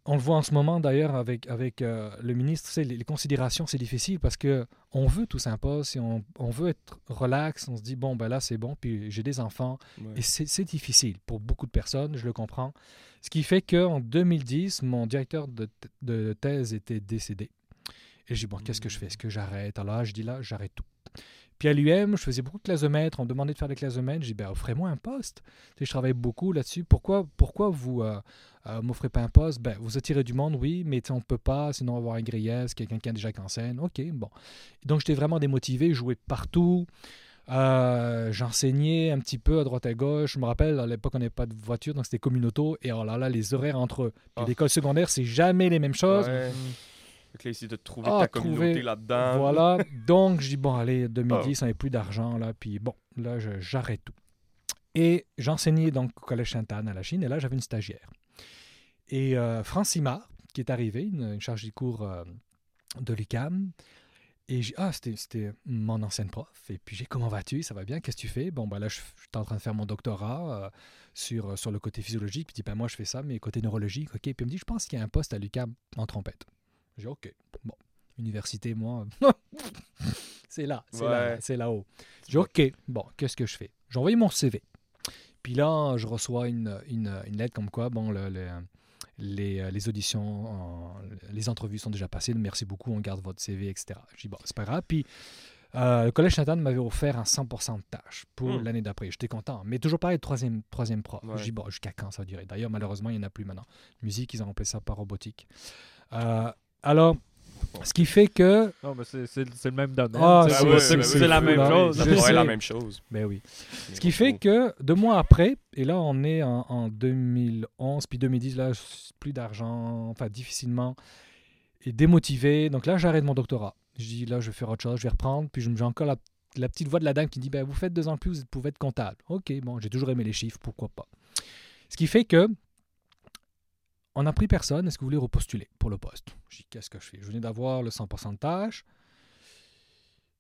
On le voit en ce moment d'ailleurs avec, avec euh, le ministre, sais, les, les considérations, c'est difficile parce que on veut tout s'impose et on, on veut être relax, on se dit, bon, ben là, c'est bon, puis j'ai des enfants. Ouais. Et c'est c'est difficile pour beaucoup de personnes, je le comprends. Ce qui fait qu'en 2010, mon directeur de thèse était décédé. Et j'ai dit, bon, qu'est-ce que je fais? Est-ce que j'arrête? Alors là, je dis là, j'arrête tout. Puis à l'UM, je faisais beaucoup de maître. On me demandait de faire des classes de maître. J'ai dit, ben, offrez-moi un poste. Je travaille beaucoup là-dessus. Pourquoi, pourquoi vous euh, euh, m'offrez pas un poste? Ben, Vous attirez du monde, oui, mais on ne peut pas, sinon on va avoir un grillasse, quelqu'un qui a déjà qu'en scène. OK, bon. Donc j'étais vraiment démotivé. Je jouais partout. Euh, J'enseignais un petit peu à droite à gauche. Je me rappelle, à l'époque, on n'avait pas de voiture, donc c'était communauto. Et alors là, là, les horaires entre eux. Ah. l'école secondaire, c'est jamais les mêmes choses. Ouais. Fait que là, essayer de trouver Ah, ta trouver- communauté là-dedans. Voilà. Donc, je dis, bon, allez, 2010, Ah. on n'avait plus d'argent, là. Puis bon, là, j'arrête tout. Et j'enseignais donc au Collège Sainte-Anne à la Chine, et là, j'avais une stagiaire. Et euh, Francima, qui est arrivée, une, une chargée de cours euh, de l'UCAM, et j'ai ah, c'était mon ancienne prof. Et puis j'ai comment vas-tu? Ça va bien? Qu'est-ce que tu fais? Bon, ben là, je je suis en train de faire mon doctorat euh, sur, sur le côté physiologique. Puis je dis, ben moi, je fais ça, mais côté neurologique, OK. Puis elle me dit, je pense qu'il y a un poste à l'UCAM en trompette. J'ai OK. Bon, université, moi, c'est là, c'est là, c'est là-haut. J'ai OK, bon, qu'est-ce que je fais? J'ai envoyé mon CV. Puis là, je reçois une, une, une lettre comme quoi, bon, le- le- les, euh, les auditions, euh, les entrevues sont déjà passées, merci beaucoup, on garde votre CV, etc. Je dis, bon, c'est pas grave. Puis euh, le Collège Sainte-Anne m'avait offert un 100% de tâches pour Hmm. l'année d'après. J'étais content. Mais toujours pareil, troisième, troisième prof. Ouais. Je dis, bon, jusqu'à quand ça va durer? D'ailleurs, malheureusement, il n'y en a plus maintenant. Musique, ils ont remplacé ça par robotique. Euh, alors, ce qui fait que Non, mais c'est c'est- c'est le même domaine. Ah, C'est- c'est- c'est c'est- c'est c'est la même là. chose. Sais. la même chose. Ben oui. Ce qui fait que deux mois après, et là on est en, en 2011, puis 2010, là, plus d'argent, enfin difficilement, et démotivé. Donc là, j'arrête mon doctorat. Je dis, là, je vais faire autre chose, je vais reprendre. Puis je me- j'ai encore la, la petite voix de la dame qui dit, ben, vous faites deux ans de plus, vous pouvez être comptable. Ok, bon, j'ai toujours aimé les chiffres, pourquoi pas. Ce qui fait que on n'a pris personne. Est-ce que vous voulez repostuler pour le poste? Je dis, qu'est-ce que je fais? Je venais d'avoir le 100% de tâches.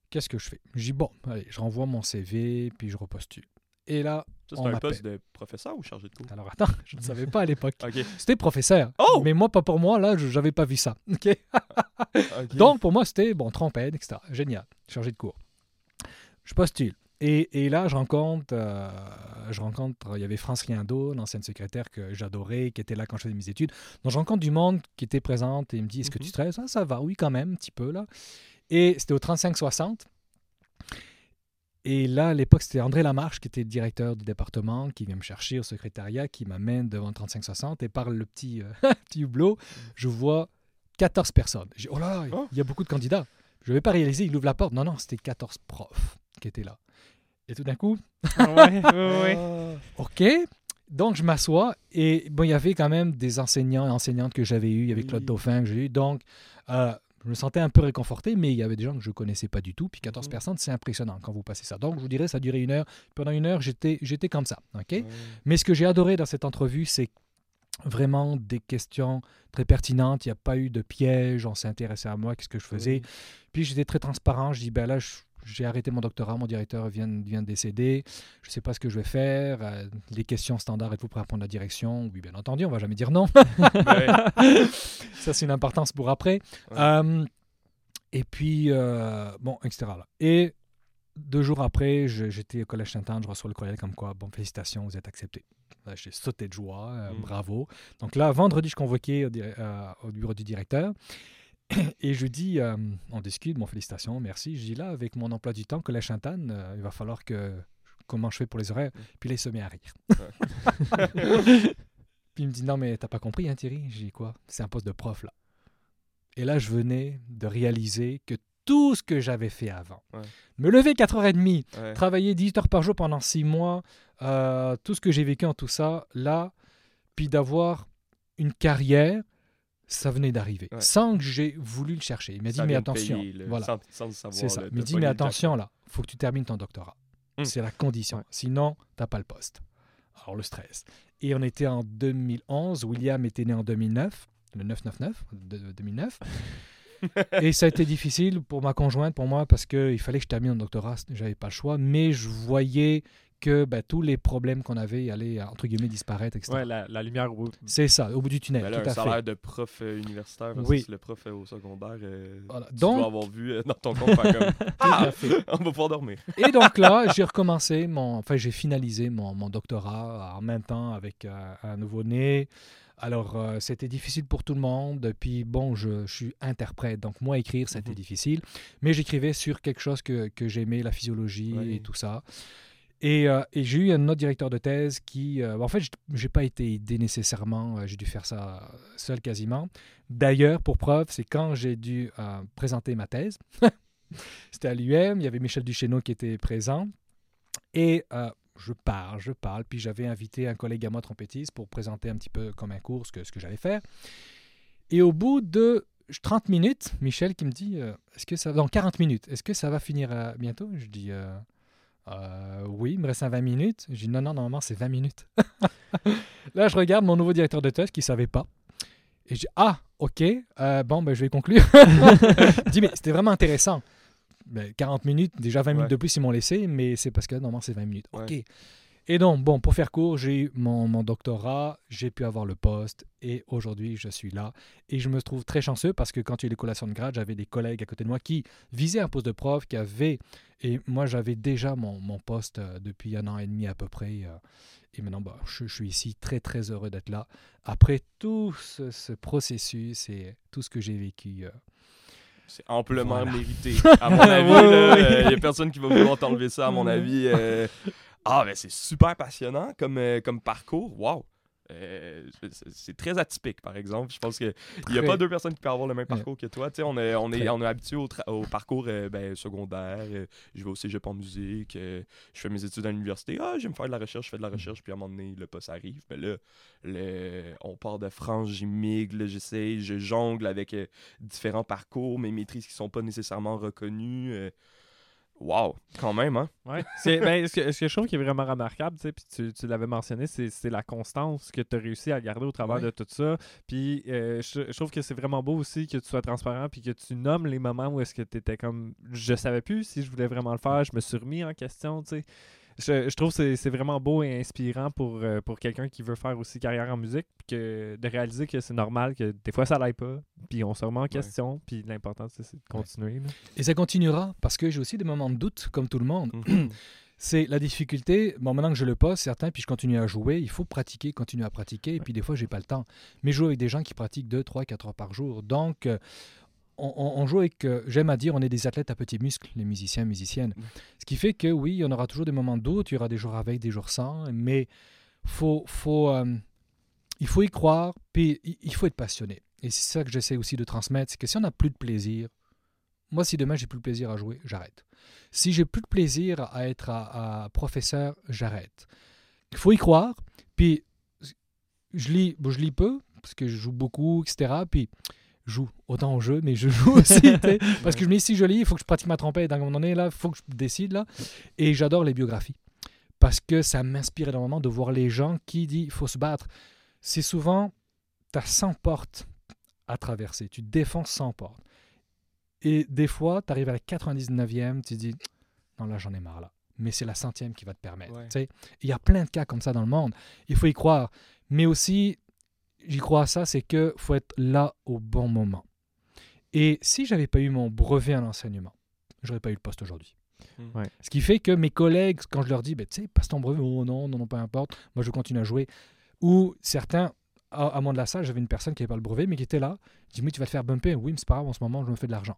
Qu'est-ce que je fais? Je dis, bon, allez, je renvoie mon CV, puis je repostule. Et là, c'est un poste de professeur ou chargé de cours? Alors attends, je ne savais pas à l'époque. C'était professeur. Oh! Mais moi, pas pour moi, là, je n'avais pas vu ça. Donc, pour moi, c'était, bon, trompette, etc. Génial. Chargé de cours. Je postule. Et, et là, je rencontre, euh, je rencontre, il y avait France Riendo, l'ancienne secrétaire que j'adorais, qui était là quand je faisais mes études. Donc, je rencontre du monde qui était présente et il me dit Est-ce que tu Mhm. stresses ah, Ça va, oui, quand même, un petit peu, là. Et c'était au 35-60. Et là, à l'époque, c'était André Lamarche qui était le directeur du département, qui vient me chercher au secrétariat, qui m'amène devant le 3560. Et par le petit, euh, petit hublot, je vois 14 personnes. J'ai oh là, Oh. il y a beaucoup de candidats. Je ne vais pas réaliser, il ouvre la porte. Non, non, c'était 14 profs qui étaient là. Et tout d'un coup, ouais, ouais, ouais. Ah. OK. Donc, je m'assois et bon, il y avait quand même des enseignants et enseignantes que j'avais eu. Il y avait Claude. Dauphin que j'ai eu. Donc, euh, je me sentais un peu réconforté, mais il y avait des gens que je ne connaissais pas du tout. Puis 14 Mhm. personnes, c'est impressionnant quand vous passez ça. Donc, je vous dirais, ça a duré une heure. Pendant une heure, j'étais j'étais comme ça. OK? Mais ce que j'ai adoré dans cette entrevue, c'est vraiment des questions très pertinentes. Il n'y a pas eu de piège. On s'est intéressé à moi, qu'est-ce que je faisais? Puis j'étais très transparent. Je dis, ben là, je- j'ai arrêté mon doctorat, mon directeur vient, vient de décéder. Je ne sais pas ce que je vais faire. Euh, les questions standards, êtes-vous prêt à prendre la direction? Oui, bien entendu, on va jamais dire non. Ça, c'est une importance pour après. Ouais. Euh, et puis, euh, bon, etc. là. Et deux jours après, j'étais au Collège Sainte-Anne, je reçois le courriel comme quoi, bon, félicitations, vous êtes accepté. J'ai sauté de joie, euh, Mm. bravo. Donc là, vendredi, je au, euh, au bureau du directeur. Et je dis, euh, on discute, bon, félicitations, merci. Je dis là, avec mon emploi du temps, Collège Sainte-Anne, euh, il va falloir que. Comment je fais pour les horaires? Puis là, il se met à rire. Puis il me dit, non, mais t'as pas compris, hein, Thierry? J'ai dit quoi? C'est un poste de prof, là. Et là, je venais de réaliser que tout ce que j'avais fait avant, Ouais. me lever 4h30, Ouais. travailler 18 heures par jour pendant 6 mois, euh, tout ce que j'ai vécu en tout ça, là, puis d'avoir une carrière, ça venait d'arriver, Ouais. sans que j'ai voulu le chercher. Il m'a dit, mais attention, payer, là, voilà. sans, sans le. C'est ça. là, Il t'as dit, mais le attention là, faut que tu termines ton doctorat. Hmm. C'est la condition. Ouais. Sinon, t'as pas le poste. Alors le stress. Et on était en 2011. William était né en 2009, le 999 de de 2009. Et ça a été difficile pour ma conjointe, pour moi, parce qu'il fallait que je termine mon doctorat. J'avais pas le choix. Mais je voyais que ben, tous les problèmes qu'on avait allaient, entre guillemets, disparaître, etc. Ouais, la, la lumière au bout. C'est ça, au bout du tunnel, Ben là, tout un à salaire fait. de prof euh, universitaire Oui. le prof euh, au secondaire, euh, Voilà. tu Donc- dois avoir vu euh, dans ton compte comme Tout Ah! à fait. on va pouvoir dormir. Et donc là, j'ai recommencé mon, enfin j'ai finalisé mon, mon doctorat en même temps avec euh, un nouveau-né. Alors euh, c'était difficile pour tout le monde. Puis bon, je, je suis interprète, donc moi écrire c'était Mhm. difficile, mais j'écrivais sur quelque chose que, que j'aimais, la physiologie et tout ça. Et, euh, et j'ai eu un autre directeur de thèse qui, euh, en fait, j'ai pas été aidé nécessairement. euh, J'ai dû faire ça seul quasiment. D'ailleurs, pour preuve, c'est quand j'ai dû présenter ma thèse. C'était à l'UM, il y avait Michel Duchesneau qui était présent. Et je parle, je parle. Puis j'avais invité un collègue à moi, trompettiste, pour présenter un petit peu comme un cours ce que, ce que j'allais faire. Et au bout de 30 minutes, Michel qui me dit Est-ce que ça Dans 40 minutes, est-ce que ça va finir bientôt? Je dis euh, Oui, il me reste un 20 minutes. Je dis Non, non, normalement, c'est 20 minutes. Là, je regarde mon nouveau directeur de thèse qui ne savait pas. Et je dis Ah, ok, euh, bon, ben, je vais conclure. je dis Mais c'était vraiment intéressant. Ben, 40 minutes, déjà 20 minutes de plus, ils m'ont laissé, mais c'est parce que normalement, c'est 20 minutes. Ok. Et donc, bon, pour faire court, j'ai eu mon, mon doctorat, j'ai pu avoir le poste et aujourd'hui, je suis là. Et je me trouve très chanceux parce que quand il y a eu les collations de grade, j'avais des collègues à côté de moi qui visaient un poste de prof, qui avaient. Et moi, j'avais déjà mon, mon poste euh, depuis un an et demi à peu près. euh, et maintenant, bah, je, je suis ici très, très heureux d'être là. Après tout ce, ce processus et tout ce que j'ai vécu. euh, C'est amplement Voilà. mérité. À mon avis, il y a personne qui va vouloir t'enlever ça, à mon avis. euh. Ah, ben c'est super passionnant comme, euh, comme parcours. Wow! Euh, c'est- très atypique, par exemple. Je pense qu'il n'y a pas deux personnes qui peuvent avoir le même Ouais. parcours que toi. Tu sais, on est, on est, on est habitué au, au parcours euh, ben, secondaire. euh, je vais au cégep en musique. euh, je fais mes études à l'université. Ah, j'aime faire de la recherche, je fais de la recherche. Puis à un moment donné, le poste arrive. Mais là, le- on part de France, j'immigre, j'essaie, je jongle avec euh, différents parcours, mes maîtrises qui sont pas nécessairement reconnues. Wow, quand même, hein? Ouais. C'est, ben, ce, que, ce que je trouve qui est vraiment remarquable, tu sais, puis tu, tu l'avais mentionné, c'est, c'est la constance que tu as réussi à garder au travers Ouais. de tout ça. Puis euh, je, je trouve que c'est vraiment beau aussi que tu sois transparent puis que tu nommes les moments où est-ce que tu étais comme je savais plus si je voulais vraiment le faire, je me suis remis en question, tu sais. Je, je trouve que c'est, c'est vraiment beau et inspirant pour, euh, pour quelqu'un qui veut faire aussi carrière en musique, puis que de réaliser que c'est normal, que des fois ça l'aille pas, puis on se remet en question, puis l'important c'est, de continuer. là. Et ça continuera parce que j'ai aussi des moments de doute, comme tout le monde. Mhm. C'est la difficulté. Bon, maintenant que je le pose, certains, puis je continue à jouer, il faut pratiquer, continuer à pratiquer. Et puis des fois, j'ai pas le temps. Mais je joue avec des gens qui pratiquent 2, 3, 4 heures par jour. Donc, euh, on, joue avec, euh, j'aime à dire, on est des athlètes à petits muscles, les musiciens, musiciennes. Ce qui fait que oui, il y en aura toujours des moments de doute, il y aura des jours avec, des jours sans, mais faut, faut, euh, il faut y croire, puis il- faut être passionné. Et c'est ça que j'essaie aussi de transmettre, c'est que si on n'a plus de plaisir, moi si demain j'ai plus de plaisir à jouer, j'arrête. Si j'ai plus de plaisir à être à, à professeur, j'arrête. Il faut y croire, puis je lis, bon, je lis peu, parce que je joue beaucoup, etc. Puis joue autant au jeu, mais je joue aussi. parce que je me dis, si je lis, il faut que je pratique ma trompette. À un moment donné, là, il faut que je décide. là. Et j'adore les biographies. Parce que ça m'inspire énormément de voir les gens qui disent, il faut se battre. C'est souvent, tu as 100 portes à traverser. Tu défends 100 portes. Et des fois, tu arrives à la 99e, tu te dis, non, là, j'en ai marre, là. Mais c'est la centième qui va te permettre. Ouais. Il y a plein de cas comme ça dans le monde. Il faut y croire. Mais aussi, j'y crois à ça, c'est que faut être là au bon moment. Et si j'avais pas eu mon brevet en enseignement, j'aurais pas eu le poste aujourd'hui. Mm. Ouais. Ce qui fait que mes collègues, quand je leur dis, ben, tu sais, passe ton brevet, oh non, non, non, peu importe, moi je continue à jouer. Ou certains, à, à de la salle, j'avais une personne qui n'avait pas le brevet, mais qui était là. Je dis, mais tu vas te faire bumper. Oui, mais c'est pas grave, en ce moment, je me fais de l'argent.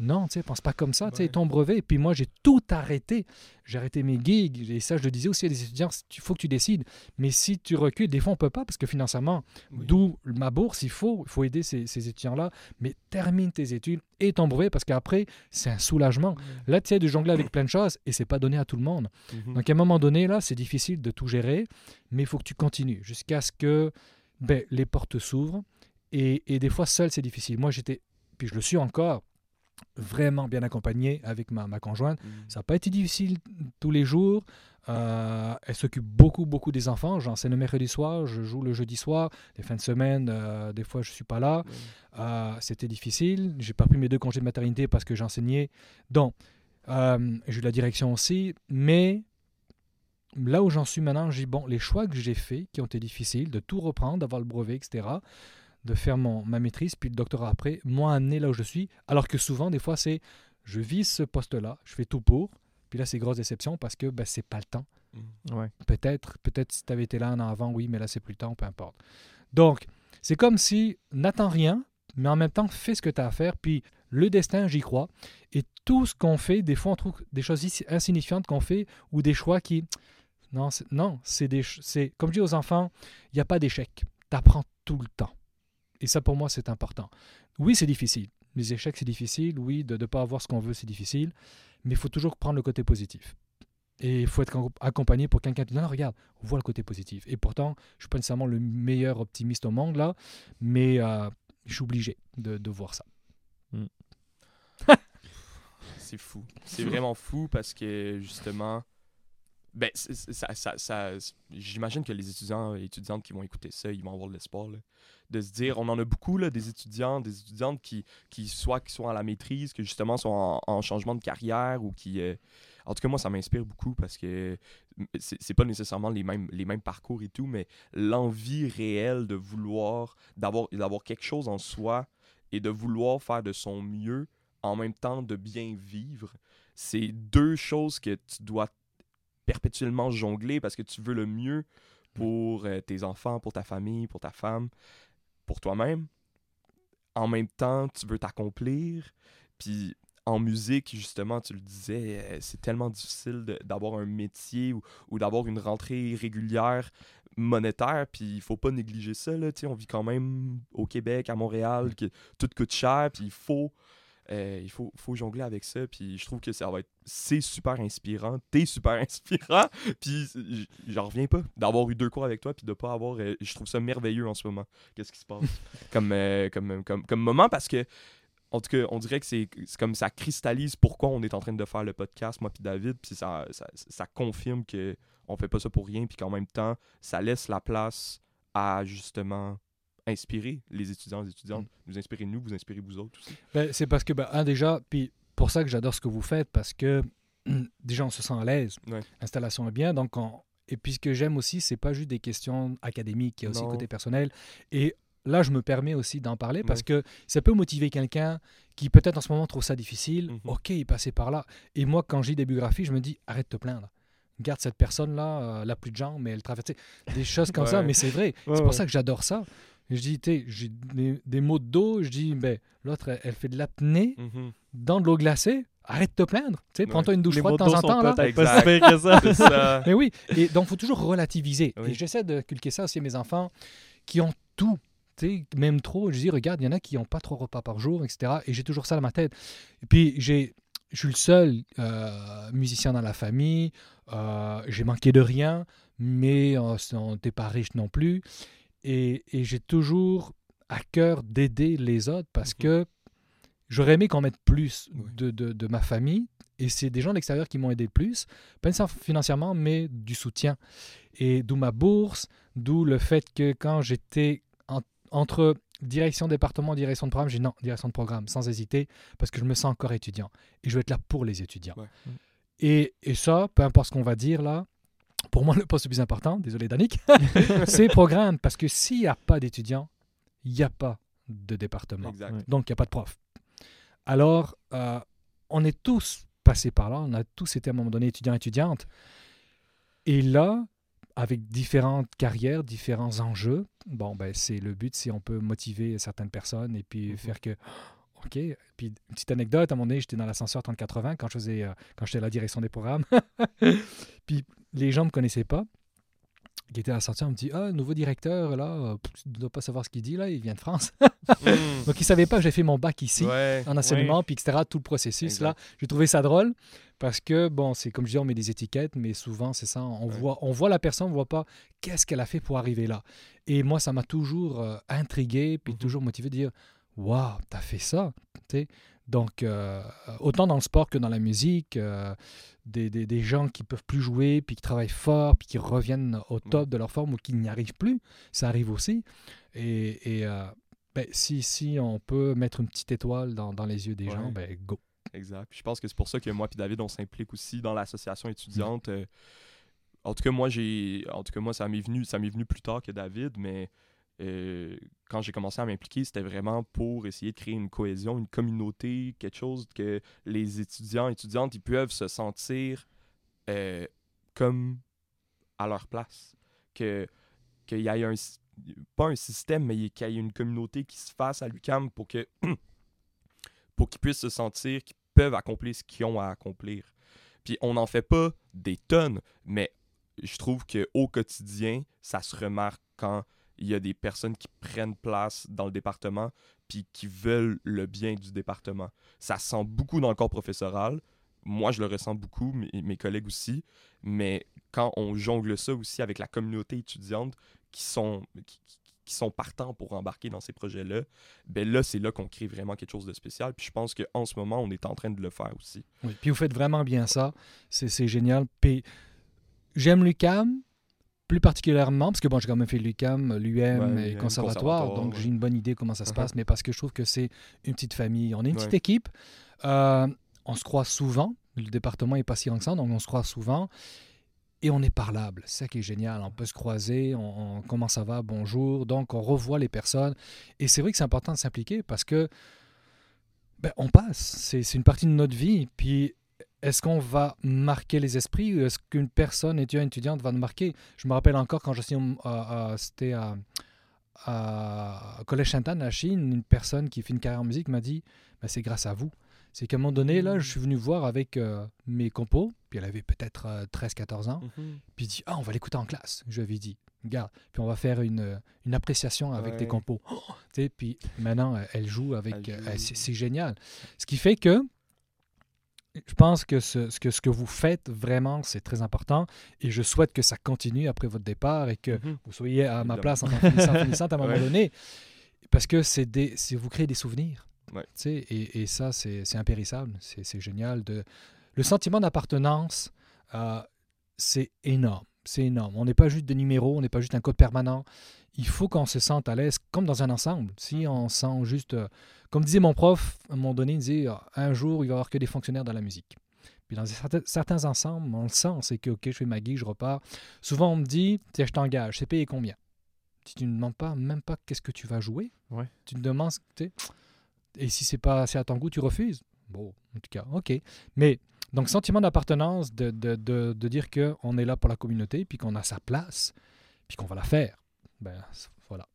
Non, tu sais, pense pas comme ça, tu sais, Ouais. ton brevet. Et puis moi, j'ai tout arrêté. J'ai arrêté mes gigs. Et ça, je le disais aussi à des étudiants, il faut que tu décides. Mais si tu recules, des fois, on peut pas, parce que financièrement, Oui. D'où ma bourse, il faut, il faut aider ces, ces étudiants-là. Mais termine tes études et ton brevet parce qu'après, c'est un soulagement. Là, tu sais, de jongler avec plein de choses et c'est pas donné à tout le monde. Mhm. Donc, à un moment donné, là, c'est difficile de tout gérer, mais il faut que tu continues jusqu'à ce que ben, les portes s'ouvrent. Et, et des fois, seul, c'est difficile. Moi, j'étais, puis je le suis encore, vraiment bien accompagné avec ma, ma conjointe. Mhm. Ça n'a pas été difficile tous les jours. Euh, elle s'occupe beaucoup, beaucoup des enfants. J'enseigne le mercredi soir, je joue le jeudi soir. Les fins de semaine, euh, des fois, je ne suis pas là. Ouais. Euh, C'était difficile. J'ai pas pris mes deux congés de maternité parce que j'enseignais. Donc, j'ai eu la direction aussi. Mais là où j'en suis maintenant, j'ai bon, les choix que j'ai faits, qui ont été difficiles, de tout reprendre, d'avoir le brevet, etc., de faire mon, ma maîtrise, puis le doctorat après, m'ont amené là où je suis. Alors que souvent, des fois, c'est je vise ce poste-là, je fais tout pour. Puis là, c'est grosse déception parce que ben, c'est pas le temps. Mhm. Ouais. Peut-être, peut-être si tu avais été là un an avant, oui, mais là, c'est plus le temps, peu importe. Donc, c'est comme si n'attends rien, mais en même temps, fais ce que tu as à faire. Puis le destin, j'y crois. Et tout ce qu'on fait, des fois, on trouve des choses insignifiantes qu'on fait ou des choix qui. Non, c'est, non, c'est des. C'est, comme je dis aux enfants, il n'y a pas d'échec. Tu apprends tout le temps. Et ça, pour moi, c'est important. Oui, c'est difficile. Les échecs, c'est difficile. Oui, de ne pas avoir ce qu'on veut, c'est difficile. Mais il faut toujours prendre le côté positif. Et il faut être acco- accompagné pour quelqu'un qui dit non, non, regarde, on voit le côté positif. Et pourtant, je ne suis pas nécessairement le meilleur optimiste au monde, là, mais euh, je suis obligé de, de voir ça. C'est fou. C'est vraiment fou parce que justement, ben, ça, ça, ça- j'imagine que les étudiants et étudiantes qui vont écouter ça, ils vont avoir de l'espoir. De se dire, on en a beaucoup, là, des étudiants, des étudiantes qui, qui, soit qui sont à la maîtrise, qui justement sont en, en changement de carrière ou qui. euh, en tout cas, moi, ça m'inspire beaucoup parce que c'est pas nécessairement les mêmes, les mêmes parcours et tout, mais l'envie réelle de vouloir, d'avoir quelque chose en soi et de vouloir faire de son mieux en même temps de bien vivre, c'est deux choses que tu dois perpétuellement jongler parce que tu veux le mieux pour euh, tes enfants, pour ta famille, pour ta femme, pour toi-même. En même temps, tu veux t'accomplir. Puis en musique, justement, tu le disais, euh, c'est tellement difficile d'avoir un métier ou, ou d'avoir une rentrée régulière monétaire. Puis il faut pas négliger ça. Là, on vit quand même au Québec, à Montréal, que tout coûte cher. Puis il faut euh, il faut, faut jongler avec ça, puis je trouve que ça va être... C'est super inspirant, t'es super inspirant, puis j'en reviens pas d'avoir eu deux cours avec toi, puis de pas avoir... euh, je trouve ça merveilleux en ce moment, qu'est-ce qui se passe. Comme, euh, comme, comme, comme moment, parce que, en tout cas, on dirait que c'est c'est comme ça cristallise pourquoi on est en train de faire le podcast, moi puis David, puis ça, ça, ça confirme que on fait pas ça pour rien, puis qu'en même temps, ça laisse la place à, justement inspirer les étudiants, les étudiantes, nous inspirer nous, vous inspirer vous autres aussi. Ben, c'est parce que, ben, un, déjà, puis pour ça que j'adore ce que vous faites, parce que déjà, on se sent à l'aise. Ouais. L'installation est bien. Donc, on- Et puis, ce que j'aime aussi, c'est pas juste des questions académiques, il y a aussi le côté personnel. Et là, je me permets aussi d'en parler parce que ça peut motiver quelqu'un qui, peut-être en ce moment, trouve ça difficile. Mhm. Ok, il passé par là. Et moi, quand j'ai des biographies, je me dis arrête de te plaindre. Garde cette personne-là, euh, elle a plus de jambes, mais elle traverse. Des choses comme ça, mais c'est vrai. Ouais, c'est pour ouais. ça que j'adore ça. Je dis, tu sais, j'ai des, des mots de dos. Je dis, ben, l'autre, elle, elle fait de l'apnée Mhm. dans de l'eau glacée. Arrête de te plaindre. Tu sais, Ouais. prends-toi une douche Les froide de temps en temps. Là. pas si que ça. Mais oui, et donc il faut toujours relativiser. Oui. Et j'essaie de culquer ça aussi à mes enfants qui ont tout, tu sais, même trop. Je dis, regarde, il y en a qui n'ont pas trois repas par jour, etc. Et j'ai toujours ça dans ma tête. Et puis, j'ai, je suis le seul euh, musicien dans la famille. Euh, j'ai manqué de rien, mais euh, on n'était pas riche non plus. Et, et j'ai toujours à cœur d'aider les autres parce Mhm. que j'aurais aimé qu'on mette plus Oui. de, de, de ma famille. Et c'est des gens de l'extérieur qui m'ont aidé le plus, pas nécessairement financièrement, mais du soutien. Et d'où ma bourse, d'où le fait que quand j'étais en- entre direction département, direction de programme, j'ai dit non, direction de programme, sans hésiter, parce que je me sens encore étudiant. Et je veux être là pour les étudiants. Ouais. Et, et ça, peu importe ce qu'on va dire là, pour moi, le poste le plus important, désolé Danick, c'est programme. Parce que s'il n'y a pas d'étudiants, il n'y a pas de département. Exact. Donc, il n'y a pas de prof. Alors, euh, on est tous passés par là. On a tous été à un moment donné étudiants, étudiantes. Et là, avec différentes carrières, différents enjeux, bon, ben, c'est le but, si on peut motiver certaines personnes et puis Mhm. faire que. OK. Puis, une petite anecdote, à un moment donné, j'étais dans l'ascenseur 3080 quand je faisais, euh, quand j'étais à la direction des programmes. puis, les gens ne me connaissaient pas. Qui était à l'ascenseur, on me dit Ah, nouveau directeur, là, tu ne dois pas savoir ce qu'il dit, là, il vient de France. Mhm. Donc, ils ne savaient pas que j'ai fait mon bac ici Ouais. en enseignement, puis etc., tout le processus Exact. là. J'ai trouvé ça drôle parce que, bon, c'est comme je dis, on met des étiquettes, mais souvent, c'est ça, on, Ouais. voit, on voit la personne, on voit pas qu'est-ce qu'elle a fait pour arriver là. Et moi, ça m'a toujours euh, intrigué, puis Mhm. toujours motivé de dire, waouh, t'as fait ça. tu sais. Donc, euh, autant dans le sport que dans la musique, euh, des, des- des gens qui peuvent plus jouer, puis qui travaillent fort, puis qui reviennent au top de leur forme ou qui n'y arrivent plus, ça arrive aussi. Et, et, euh, ben, si, si on peut mettre une petite étoile dans, dans les yeux des Ouais. gens, ben go. Exact. Puis je pense que c'est pour ça que moi et David, on s'implique aussi dans l'association étudiante. Euh, en tout cas, moi, j'ai. En tout cas, moi, ça m'est venu, ça m'est venu plus tard que David, mais euh, quand j'ai commencé à m'impliquer, c'était vraiment pour essayer de créer une cohésion, une communauté, quelque chose que les étudiants, étudiantes, ils peuvent se sentir euh, comme à leur place. Que qu'il y ait un pas un système, mais qu'il y ait une communauté qui se fasse à l'UCAM pour que pour qu'ils puissent se sentir qu'ils peuvent accomplir ce qu'ils ont à accomplir. Puis on n'en fait pas des tonnes, mais je trouve qu'au quotidien, ça se remarque quand il y a des personnes qui prennent place dans le département puis qui veulent le bien du département. Ça se sent beaucoup dans le corps professoral. Moi, je le ressens beaucoup, mes, collègues aussi. Mais quand on jongle ça aussi avec la communauté étudiante qui sont, qui, sont partants pour embarquer dans ces projets-là, ben là, c'est là qu'on crée vraiment quelque chose de spécial. Puis je pense qu'en ce moment, on est en train de le faire aussi. Oui. Puis vous faites vraiment bien ça. C'est génial. Puis j'aime l'UCAM, plus particulièrement, parce que bon, j'ai quand même fait l'UCAM, l'UM Ouais, et conservatoire, conservatoire, donc ouais. j'ai une bonne idée comment ça se Uh-huh. passe, mais parce que je trouve que c'est une petite famille. On est une petite équipe. Euh, on se croise souvent. Le département est pas si grand que ça, donc on se croise souvent. Et on est parlable. C'est ça qui est génial. On peut se croiser, on, on- comment ça va, bonjour. Donc, on revoit les personnes. Et c'est vrai que c'est important de s'impliquer parce que ben, on passe. C'est c'est une partie de notre vie. Puis, est-ce qu'on va marquer les esprits ou est-ce qu'une personne, étudiant, étudiante, va nous marquer? Je me rappelle encore quand je suis c'était à, à Collège Sainte-Anne, à Chine, une personne qui fait une carrière en musique m'a dit Ben, C'est grâce à vous. C'est qu'à un moment donné, là, je suis venu voir avec euh, mes compos, puis elle avait peut-être 13-14 ans. Puis il dit Ah, on va l'écouter en classe. Je lui avais dit Regarde, puis on va faire une, une appréciation avec tes Ouais. compos. Oh! Puis maintenant, elle- joue avec. Euh, c'est génial. Ce qui fait que je pense que ce, que ce que vous faites vraiment, c'est très important. Et je souhaite que ça continue après votre départ et que Mhm. vous soyez à ma place en finissant, finissant à un moment Ouais. donné. Parce que c'est des, vous créez des souvenirs. Ouais. Et, et ça, c'est impérissable. C'est c'est génial. De... Le sentiment d'appartenance, euh, c'est énorme. C'est énorme. On n'est pas juste des numéros, on n'est pas juste un code permanent. Il faut qu'on se sente à l'aise comme dans un ensemble. Si on sent juste. euh, comme disait mon prof, à un moment donné, il disait euh, un jour, il va y avoir que des fonctionnaires dans la musique. Puis dans certains, certains ensembles, on le sent. C'est que, OK, je fais ma gig, je repars. Souvent, on me dit, tiens, je t'engage, c'est payé combien? Si tu ne demandes pas, même pas qu'est-ce que tu vas jouer, Ouais. tu te demandes, tu sais, et si c'est pas assez à ton goût, tu refuses? Bon, en tout cas, OK. Mais donc, sentiment d'appartenance, de, de, de, de dire qu'on est là pour la communauté, puis qu'on a sa place, puis qu'on va la faire. Ben, voilà.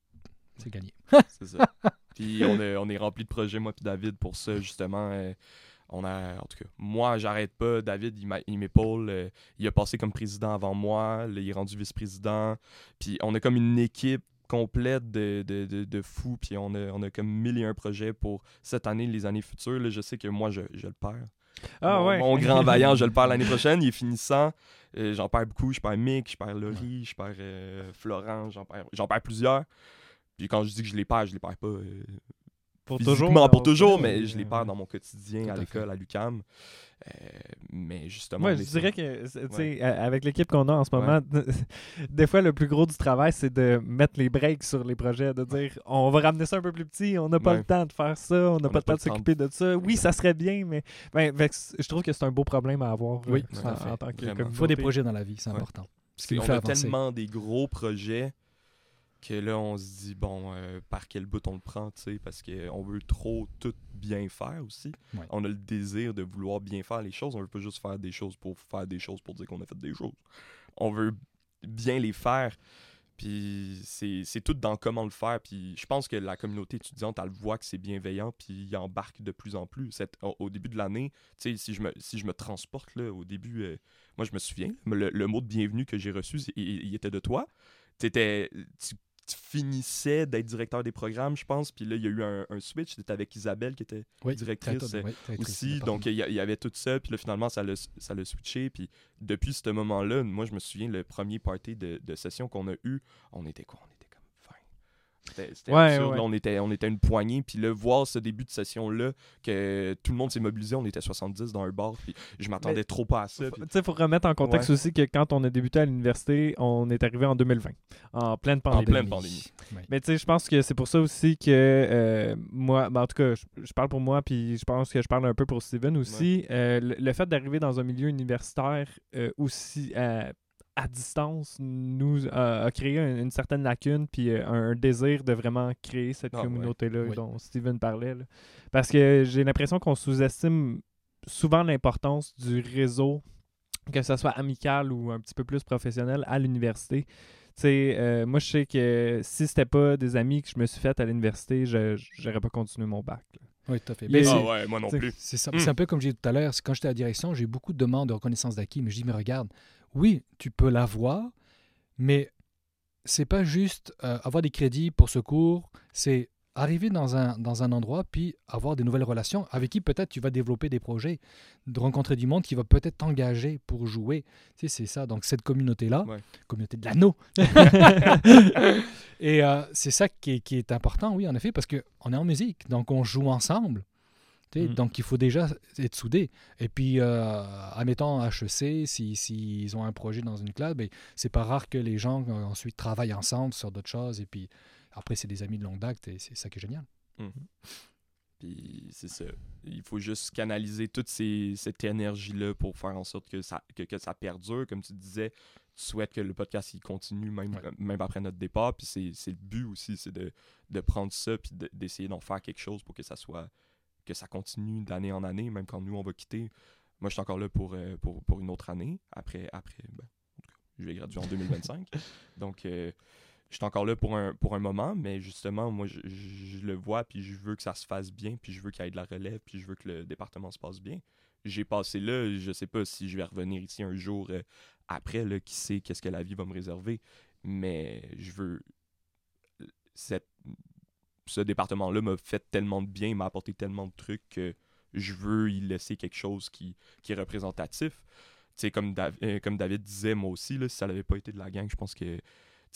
C'est gagné. C'est ça. puis on, est- on est rempli de projets, moi puis David, pour ça, justement. euh, on a, en tout cas, moi, j'arrête pas. David, il m'épaule. euh, il a passé comme président avant moi. Là, il est rendu vice-président. Puis on a comme une équipe complète de, de, de, de fous. Puis on a, on a comme mille et un projets pour cette année, les années futures. Là, je sais que moi, je, je le perds. Ah mon, ouais. mon grand vaillant, je le perds l'année prochaine. Il est finissant. Euh, j'en perds beaucoup. Je perds Mick, je perds Laurie, je perds euh, Florent, j'en perds, j'en perds plusieurs. Puis quand je dis que je les perds, je les perds pas euh, pour physiquement, toujours. pour on- toujours, ouais, mais je les perds euh, dans mon quotidien, à à l'école, à l'UCAM. Euh, mais justement, Moi, on je dirais que, tu sais, avec l'équipe qu'on a en ce Ouais. moment, des fois, le plus gros du travail, c'est de mettre les breaks sur les projets, de dire on va ramener ça un peu plus petit, on n'a pas Ouais. le temps de faire ça, on n'a pas le temps de s'occuper de ça. Oui, ça serait bien, mais ben, je trouve que c'est un beau problème à avoir Oui, euh, tout à en, fait. en tant que. Il faut des projets dans la vie, c'est Ouais. important. Parce qu'on fait a avancer. tellement des gros projets que là, on se dit, bon, euh, par quel bout on le prend, tu sais, parce qu'on veut trop tout bien faire aussi. Ouais. On a le désir de vouloir bien faire les choses. On veut pas juste faire des choses pour faire des choses pour dire qu'on a fait des choses. On veut bien les faire. Puis c'est tout dans comment le faire. Puis je pense que la communauté étudiante, elle voit que c'est bienveillant, puis il embarque de plus en plus. Cette- au, au début de l'année, tu sais, si je me, si je me transporte, là, au début, euh, moi je me souviens, le, le mot de bienvenue que j'ai reçu, il, il était de toi. Tu, tu finissais d'être directeur des programmes, je pense, puis là, il y a eu un, un switch. T'étais avec Isabelle qui était Oui, directrice, oui, aussi. Donc, il y, avait tout ça. Puis là, finalement, ça l'a ça switché. Puis depuis ce moment-là, moi, je me souviens, le premier party de, de session qu'on a eu, on était quoi? On était comme 20. C'était c'était Ouais, absurde. ouais. là, on, était, on était une poignée. Puis là, voir ce début de session-là, que tout le monde s'est mobilisé, on était 70 dans un bar. Puis je m'attendais Mais- trop pas à ça. Tu sais, faut remettre en contexte Ouais. aussi que quand on a débuté à l'université, on est arrivé en 2020, en pleine pandémie. pleine pandémie. Oui. Mais tu sais, je pense que c'est pour ça aussi que euh, moi, ben, en tout cas, je, je parle pour moi, puis je pense que je parle un peu pour Steven aussi. Euh, le, le fait d'arriver dans un milieu universitaire euh, aussi euh, à distance nous euh, a créé un- une certaine lacune, puis euh, un, désir de vraiment créer cette Ah, ouais. communauté-là Oui. dont Steven parlait. là. Parce que j'ai l'impression qu'on sous-estime souvent l'importance du réseau, que ce soit amical ou un petit peu plus professionnel à l'université. Tu sais, euh, moi, je sais que si c'était pas des amis que je me suis fait à l'université, je j'aurais pas continué mon bac. là. Oui, tout à fait. Mais Ah ouais, moi non plus. C'est ça- Mm. c'est un peu comme j'ai dit tout à l'heure, c'est quand j'étais à la direction, j'ai eu beaucoup de demandes de reconnaissance d'acquis, mais je dis, mais regarde, oui, tu peux l'avoir, mais c'est pas juste euh, avoir des crédits pour ce cours, c'est arriver dans un, dans un endroit, puis avoir des nouvelles relations avec qui peut-être tu vas développer des projets, de rencontrer du monde qui va peut-être t'engager pour jouer. Tu sais, c'est ça. Donc, cette communauté-là, Ouais. communauté de l'anneau. Et euh, c'est ça qui est, qui est important, oui, en effet, parce qu'on est en musique, donc on joue ensemble. Mhm. Donc, il faut déjà être soudé. Et puis, euh, admettons, HEC, s'ils si, ils ont un projet dans une club, ben, c'est pas rare que les gens euh, ensuite travaillent ensemble sur d'autres choses. Et puis, après, c'est des amis de longue date et c'est ça qui est génial. Puis c'est ça. Il faut juste canaliser toute ces- cette énergie-là pour faire en sorte que ça, que, que ça perdure. Comme tu disais, tu souhaites que le podcast il continue même, Ouais. même après notre départ. Puis c'est le but aussi, c'est de, de prendre ça puis de- d'essayer d'en faire quelque chose pour que ça soit que ça continue d'année en année, même quand nous on va quitter. Moi, je suis encore là pour, euh, pour, pour une autre année. Après, après ben, je vais graduer en 2025. Donc, euh, je suis encore là pour un, pour un moment, mais justement, moi, je, je- je le vois, puis je veux que ça se fasse bien, puis je veux qu'il y ait de la relève, puis je veux que le département se passe bien. J'ai passé là, je sais pas si je vais revenir ici un jour euh, après, là, qui sait qu'est-ce que la vie va me réserver, mais je veux... Cette, ce département-là m'a fait tellement de bien, m'a apporté tellement de trucs que je veux y laisser quelque chose qui, est représentatif. Tu sais, comme, euh, comme David disait, moi aussi, si ça n'avait pas été de la gang, je pense que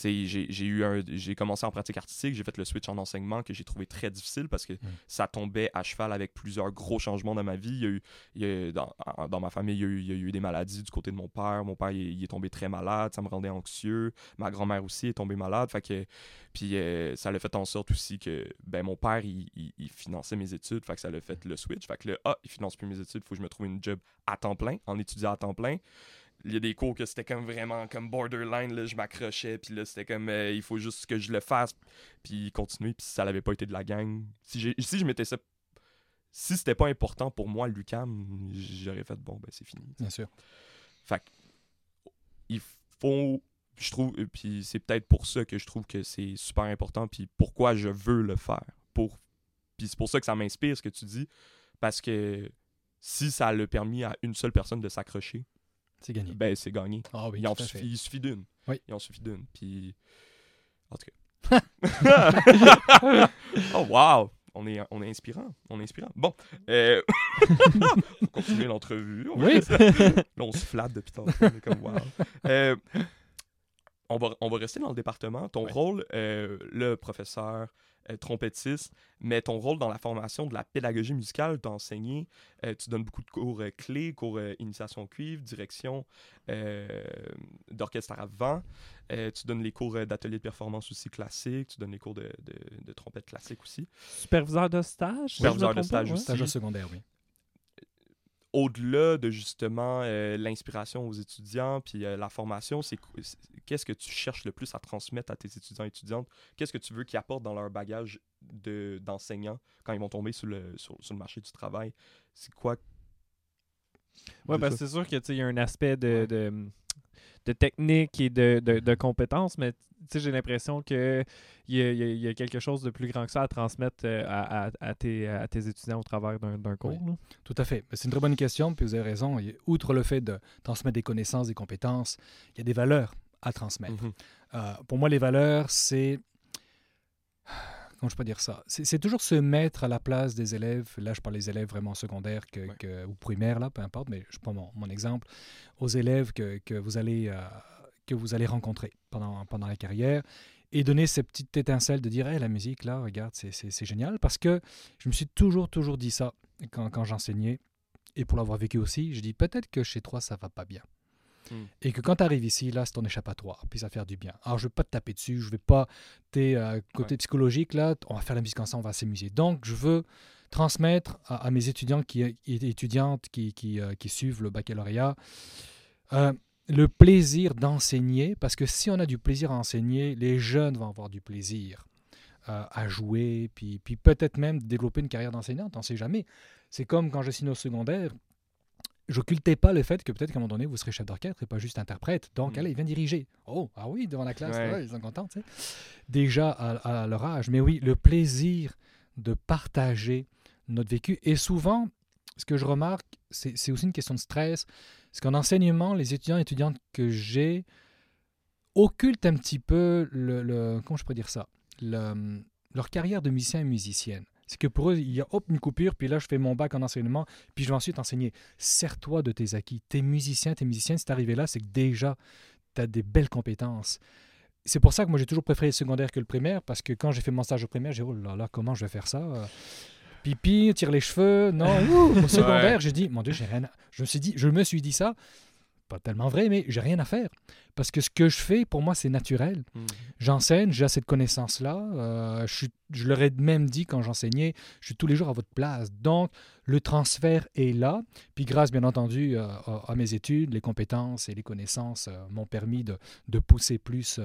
j'ai eu un j'ai commencé en pratique artistique j'ai fait le switch en enseignement que j'ai trouvé très difficile parce que ça tombait à cheval avec plusieurs gros changements dans ma vie. Il y a eu, il y a- dans, dans ma famille il y, a eu, il y a eu des maladies du côté de mon père. Mon père il, est- il est tombé très malade ça me rendait anxieux. Ma grand-mère aussi est tombée malade. Fait que puis euh, ça l'a fait en sorte aussi que ben mon père il, il- il finançait mes études. Fait que ça l'a fait le switch. Fait que là ah il finance plus mes études faut que je me trouve une job à temps plein en étudiant à temps plein il y a des cours que c'était comme vraiment comme borderline là je m'accrochais puis là c'était comme euh, il faut juste que je le fasse puis continuer puis si ça n'avait pas été de la gang si j'ai si je m'étais ça si c'était pas important pour moi Lucam j'aurais fait bon ben c'est fini Bien sûr. fait il faut je trouve, euh, puis c'est peut-être pour ça que je trouve que c'est super important, puis pourquoi je veux le faire. Pour, puis c'est pour ça que ça m'inspire ce que tu dis, parce que si ça l'a permis à une seule personne de s'accrocher, C'est gagné. ben c'est gagné. Ah oui, il, en suffit, il suffit d'une. Oui. Il en suffit d'une. Puis. En tout cas. oh, wow! On est, on est inspirant. On est inspirant. Bon. Euh... on va continuer l'entrevue. On Oui. Là, on se flatte depuis tantôt. On est comme wow. Euh, on, va, on va rester dans le département. Ton Ouais. rôle, euh, le professeur, euh, trompettiste, mais ton rôle dans la formation de la pédagogie musicale, tu as enseigné, euh, tu donnes beaucoup de cours euh, clés, cours euh, initiation cuivre, direction euh, d'orchestre à vent. Euh, tu donnes les cours euh, d'atelier de performance aussi classique, tu donnes les cours de, de- de trompette classique aussi. Superviseur de stage. si Superviseur de stage ouais. aussi. Stage secondaire, oui. Au-delà de justement euh, l'inspiration aux étudiants puis euh, la formation, c'est qu- c'est- qu'est-ce que tu cherches le plus à transmettre à tes étudiants et étudiantes? Qu'est-ce que tu veux qu'ils apportent dans leur bagage de- d'enseignants quand ils vont tomber sur le, sur, sur le marché du travail? C'est quoi? Ouais, parce que c'est sûr que tu sais, il y a un aspect de, Ouais. de, de technique et de, de, de compétences, mais j'ai l'impression que il y a, y a- y a quelque chose de plus grand que ça à transmettre euh, à, à- à tes, à tes étudiants au travers d'un d'un cours. Oui. Tout à fait. C'est une très bonne question, puis vous avez raison. Outre le fait de transmettre des connaissances, des compétences, il y a des valeurs à transmettre. Mhm. Euh, pour moi, les valeurs, c'est. Comment je peux dire ça? C'est toujours se mettre à la place des élèves. Là, je parle des élèves vraiment secondaires que, Ouais. que- ou primaires, là, peu importe, mais je prends mon, mon exemple. Aux élèves que, que vous, allez, euh, que vous allez rencontrer pendant, pendant la carrière et donner cette petite étincelle de dire Hey, la musique, là, regarde, c'est génial. Parce que je me suis toujours, toujours dit ça quand, quand j'enseignais. Et pour l'avoir vécu aussi, je dis peut-être que chez toi, ça va pas bien. Mm. Et que quand tu arrives ici, là, c'est ton échappatoire, puis ça va faire du bien. Alors, je vais pas te taper dessus, je vais pas. T'es euh, côté Ouais. psychologique, là, on va faire la musique ensemble, on va s'amuser. Donc, je veux transmettre à, à mes étudiants qui, et étudiantes qui, qui, euh, qui suivent le baccalauréat euh, le plaisir d'enseigner, parce que si on a du plaisir à enseigner, les jeunes vont avoir du plaisir euh, à jouer, puis, puis peut-être même développer une carrière d'enseignante, on ne sait jamais. C'est comme quand je signe au secondaire, j'occultais pas le fait que peut-être qu'à un moment donné, vous serez chef d'orchestre et pas juste interprète. Donc, Mm. allez, viens diriger. Oh, ah oui, devant la classe, Ouais. ouais, ils sont contents, tu sais. Déjà à, à leur âge. Mais oui, le plaisir de partager notre vécu. Et souvent, ce que je remarque, c'est c'est aussi une question de stress. Parce qu'en enseignement, les étudiants et étudiantes que j'ai occultent un petit peu le, le- comment je pourrais dire ça, Le- leur carrière de musicien et musicienne. C'est que pour eux, il y a hop, une coupure, puis là, je fais mon bac en enseignement, puis je vais ensuite enseigner. Sers-toi de tes acquis. T'es musicien, t'es musicienne, si t'es arrivé là, c'est que déjà, t'as des belles compétences. C'est pour ça que moi, j'ai toujours préféré le secondaire que le primaire, parce que quand j'ai fait mon stage au primaire, j'ai dit, oh là là, comment je vais faire ça euh, Pipi, tire les cheveux, non, ouh, au secondaire, j'ai dit, mon Dieu, j'ai rien à... Je me suis dit, je me suis dit ça, pas tellement vrai, mais j'ai rien à faire. Parce que ce que je fais, pour moi, c'est naturel. Mm. J'enseigne, j'ai cette connaissance-là. euh, je, je leur ai même dit quand j'enseignais, je suis tous les jours à votre place. Donc, le transfert est là. Puis grâce, bien entendu, euh, à, à mes études, les compétences et les connaissances euh, m'ont permis de, de pousser plus,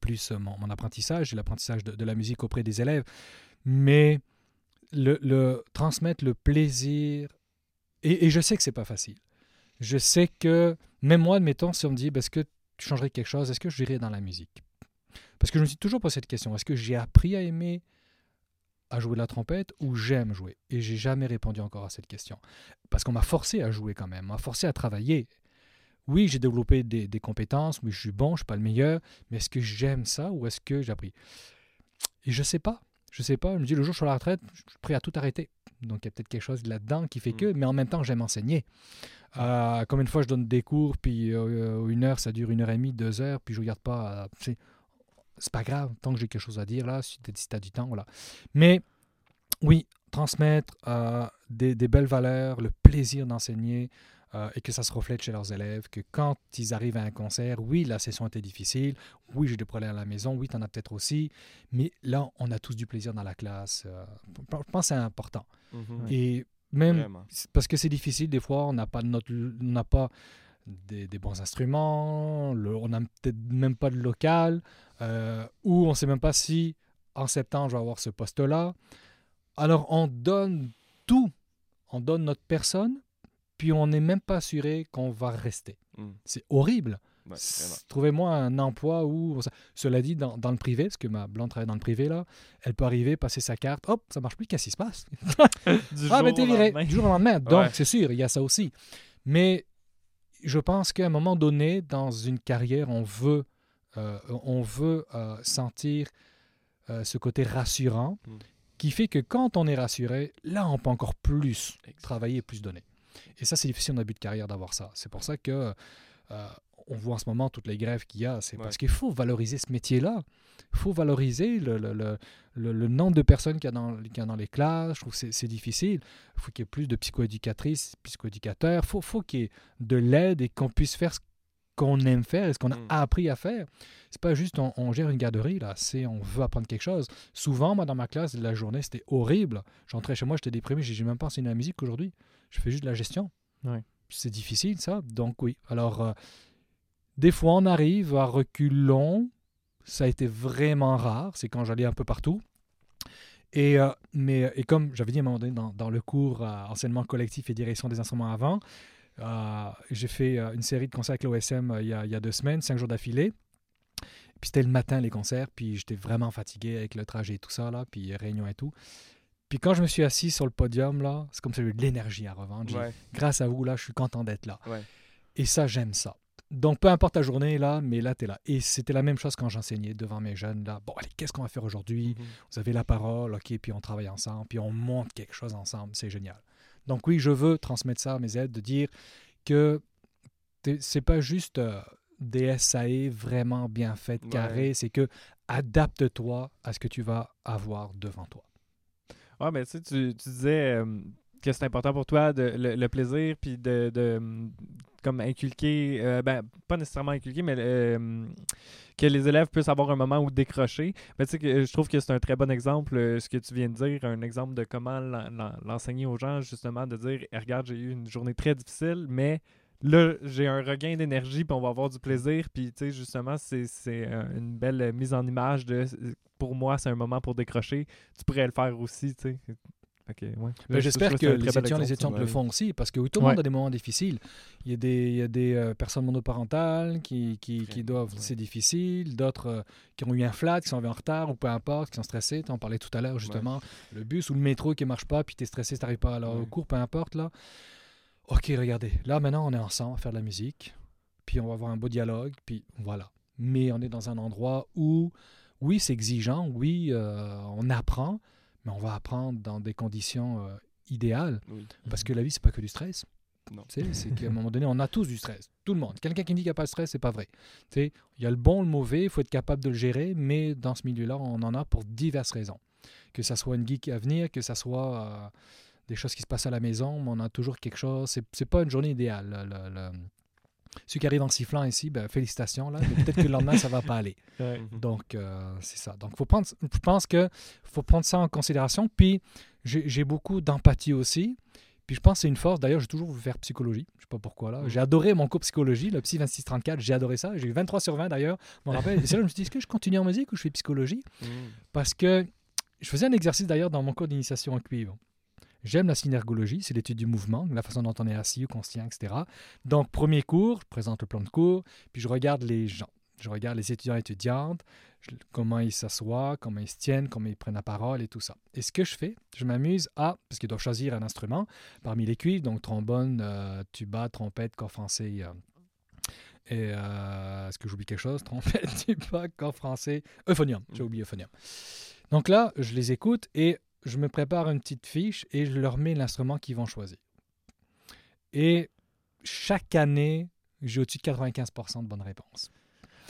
plus mon, mon apprentissage et l'apprentissage de, de la musique auprès des élèves. Mais le, le- transmettre le plaisir, et, et je sais que c'est pas facile. Je sais que, même moi, admettons, si on me dit, Ben, est-ce que tu changerais quelque chose, est-ce que je dirais dans la musique? Parce que je me suis toujours posé cette question, est-ce que j'ai appris à aimer à jouer de la trompette ou j'aime jouer? Et j'ai jamais répondu encore à cette question. Parce qu'on m'a forcé à jouer quand même, m'a forcé à travailler. Oui, j'ai développé des, des compétences, oui, je suis bon, je suis pas le meilleur, mais est-ce que j'aime ça ou est-ce que j'ai appris? Et je sais pas. Je sais pas. Je me dis, le jour où je suis à la retraite, je suis prêt à tout arrêter. Donc, il y a peut-être quelque chose là-dedans qui fait que, mais en même temps, j'aime enseigner. Euh, comme une fois, je donne des cours, puis euh, une heure, ça dure une heure et demie, deux heures, puis je regarde pas. euh, c'est- c'est pas grave, tant que j'ai quelque chose à dire là, si tu as du temps, voilà. Mais oui, transmettre euh, des, des belles valeurs, le plaisir d'enseigner, euh, et que ça se reflète chez leurs élèves, que quand ils arrivent à un concert, oui, la session était difficile, oui, j'ai des problèmes à la maison, oui, tu en as peut-être aussi, mais là, on a tous du plaisir dans la classe. euh, je pense que c'est important. Mhm. Et même Vraiment. parce que c'est difficile, des fois, on n'a pas, de notre, on n'a pas des, des bons instruments, le- on n'a peut-être même pas de local, euh, ou on ne sait même pas si en septembre, je vais avoir ce poste-là. Alors, on donne tout, on donne notre personne, puis on n'est même pas assuré qu'on va rester. Mm. C'est horrible. Ouais. Trouvez-moi un emploi où, cela dit, dans, dans le privé, parce que ma blonde travaille dans le privé, là, elle peut arriver, passer sa carte, hop, ça marche plus, qu'est-ce qui se passe? Ah, mais t'es viré du jour au lendemain. Donc, Ouais. c'est sûr, il y a ça aussi. Mais je pense qu'à un moment donné, dans une carrière, on veut, euh, on veut euh, sentir euh, ce côté rassurant Mm. qui fait que quand on est rassuré, là, on peut encore plus Exact. travailler, plus donner. Et ça, c'est difficile en début de carrière d'avoir ça. C'est pour ça que euh, on voit en ce moment toutes les grèves qu'il y a. C'est Ouais. parce qu'il faut valoriser ce métier-là. Il faut valoriser le, le- le- le- le nombre de personnes qu'il y a dans, qu'il y a dans les classes. Je trouve que c'est- c'est difficile. Il faut qu'il y ait plus de psychoéducatrices, psychoéducateurs. Il faut, faut qu'il y ait de l'aide et qu'on puisse faire ce qu'on aime faire et ce qu'on a Mm. appris à faire. C'est pas juste on, on gère une garderie, là. C'est on veut apprendre quelque chose. Souvent, moi, dans ma classe, la journée, c'était horrible. J'entrais chez moi, j'étais déprimé. J'ai même pas enseigné la musique aujourd'hui. Je fais juste de la gestion. C'est difficile, ça. Donc, oui. Alors, euh, des fois, on arrive à reculons. Ça a été vraiment rare. C'est quand j'allais un peu partout. Et, euh, mais, et comme j'avais dit à un moment donné dans, dans le cours euh, enseignement collectif et direction des instruments avant, euh, j'ai fait euh, une série de concerts avec l'OSM euh, il, y a- il y a deux semaines, cinq jours d'affilée. Puis c'était le matin, les concerts, puis j'étais vraiment fatigué avec le trajet et tout ça, là, puis réunion et tout. Puis quand je me suis assis sur le podium, là, c'est comme si j'avais de l'énergie à revendre. Ouais. Grâce à vous, là, je suis content d'être là. Ouais. Et ça, j'aime ça. Donc, peu importe ta journée, là, mais là, tu es là. Et c'était la même chose quand j'enseignais devant mes jeunes, là. Bon, allez, qu'est-ce qu'on va faire aujourd'hui? Mhm. Vous avez la parole, OK, puis on travaille ensemble, puis on monte quelque chose ensemble. C'est génial. Donc oui, je veux transmettre ça à mes aides, de dire que c'est pas juste euh, des SAE vraiment bien faites, Ouais. carrées, c'est que adapte-toi à ce que tu vas avoir devant toi. Ouais, mais tu sais, tu, tu disais euh, que c'est important pour toi de, le, plaisir, puis de, de, comme inculquer, euh, ben, pas nécessairement inculquer, mais euh, que les élèves puissent avoir un moment où décrocher. Mais tu sais, je trouve que c'est un très bon exemple, euh, ce que tu viens de dire, un exemple de comment l'en- l'en- l'enseigner aux gens, justement, de dire, Eh, regarde, j'ai eu une journée très difficile, mais là, j'ai un regain d'énergie, puis on va avoir du plaisir, puis tu sais, justement, c'est une belle mise en image de, pour moi, c'est un moment pour décrocher. Tu pourrais le faire aussi, tu sais. Ouais. Ben, J'espère que les étudiants, les exemple, étudiantes le font aussi, parce que oui, tout le monde Ouais. a des moments difficiles. Il y a des, il y a des euh, personnes monoparentales qui, qui, qui doivent, ouais. c'est difficile, d'autres euh, qui ont eu un flat, qui sont arrivés en retard ou peu importe, qui sont stressés. On parlait tout à l'heure justement, le bus ou le métro qui ne marche pas, puis tu es stressé, tu n'arrives pas à leur cours, peu importe. là. Ok, regardez, là maintenant on est ensemble à faire de la musique, puis on va avoir un beau dialogue, puis voilà. Mais on est dans un endroit où, oui, c'est exigeant, oui, euh, on apprend, mais on va apprendre dans des conditions euh, idéales. Oui. Parce que la vie, c'est pas que du stress. C'est qu'à un moment donné, on a tous du stress. Tout le monde. Quelqu'un qui me dit qu'il n'y a pas de stress, c'est pas vrai. Il y a le bon, le mauvais, il faut être capable de le gérer, mais dans ce milieu-là, on en a pour diverses raisons. Que ça soit une geek à venir, que ça soit euh, des choses qui se passent à la maison, mais on a toujours quelque chose. C'est, pas une journée idéale. Le, le- le- Ceux qui arrivent en sifflant ici, ben, félicitations, là, mais peut-être que le lendemain, ça va pas aller. Ouais. Mhm. Donc, euh, c'est ça. Donc, faut prendre, je pense que faut prendre ça en considération. Puis, j'ai beaucoup d'empathie aussi. Puis, je pense que c'est une force. D'ailleurs, j'ai toujours voulu faire psychologie. Je sais pas pourquoi, là. Mhm. J'ai adoré mon cours psychologie, le Psy 2634. J'ai adoré ça. J'ai eu 23 sur 20, d'ailleurs. Je me rappelle. Et c'est là je me suis dit, est-ce que je continue en musique ou je fais psychologie? Mhm. Parce que je faisais un exercice, d'ailleurs, dans mon cours d'initiation en cuivre. J'aime la synergologie, c'est l'étude du mouvement, la façon dont on est assis ou qu'on se tient, etc. Donc, premier cours, je présente le plan de cours, puis je regarde les gens. Je regarde les étudiants et étudiantes, je- comment ils s'assoient, comment ils se tiennent, comment ils prennent la parole et tout ça. Et ce que je fais, je m'amuse à, parce qu'ils doivent choisir un instrument parmi les cuivres, donc trombone, euh, tuba, trompette, corps français. euh, et euh, est-ce que j'oublie quelque chose? Trompette, tuba, corps français, euphonium. J'ai oublié euphonium. Donc là, je les écoute et je me prépare une petite fiche et je leur mets l'instrument qu'ils vont choisir. Et chaque année, j'ai au-dessus de 95% de bonnes réponses.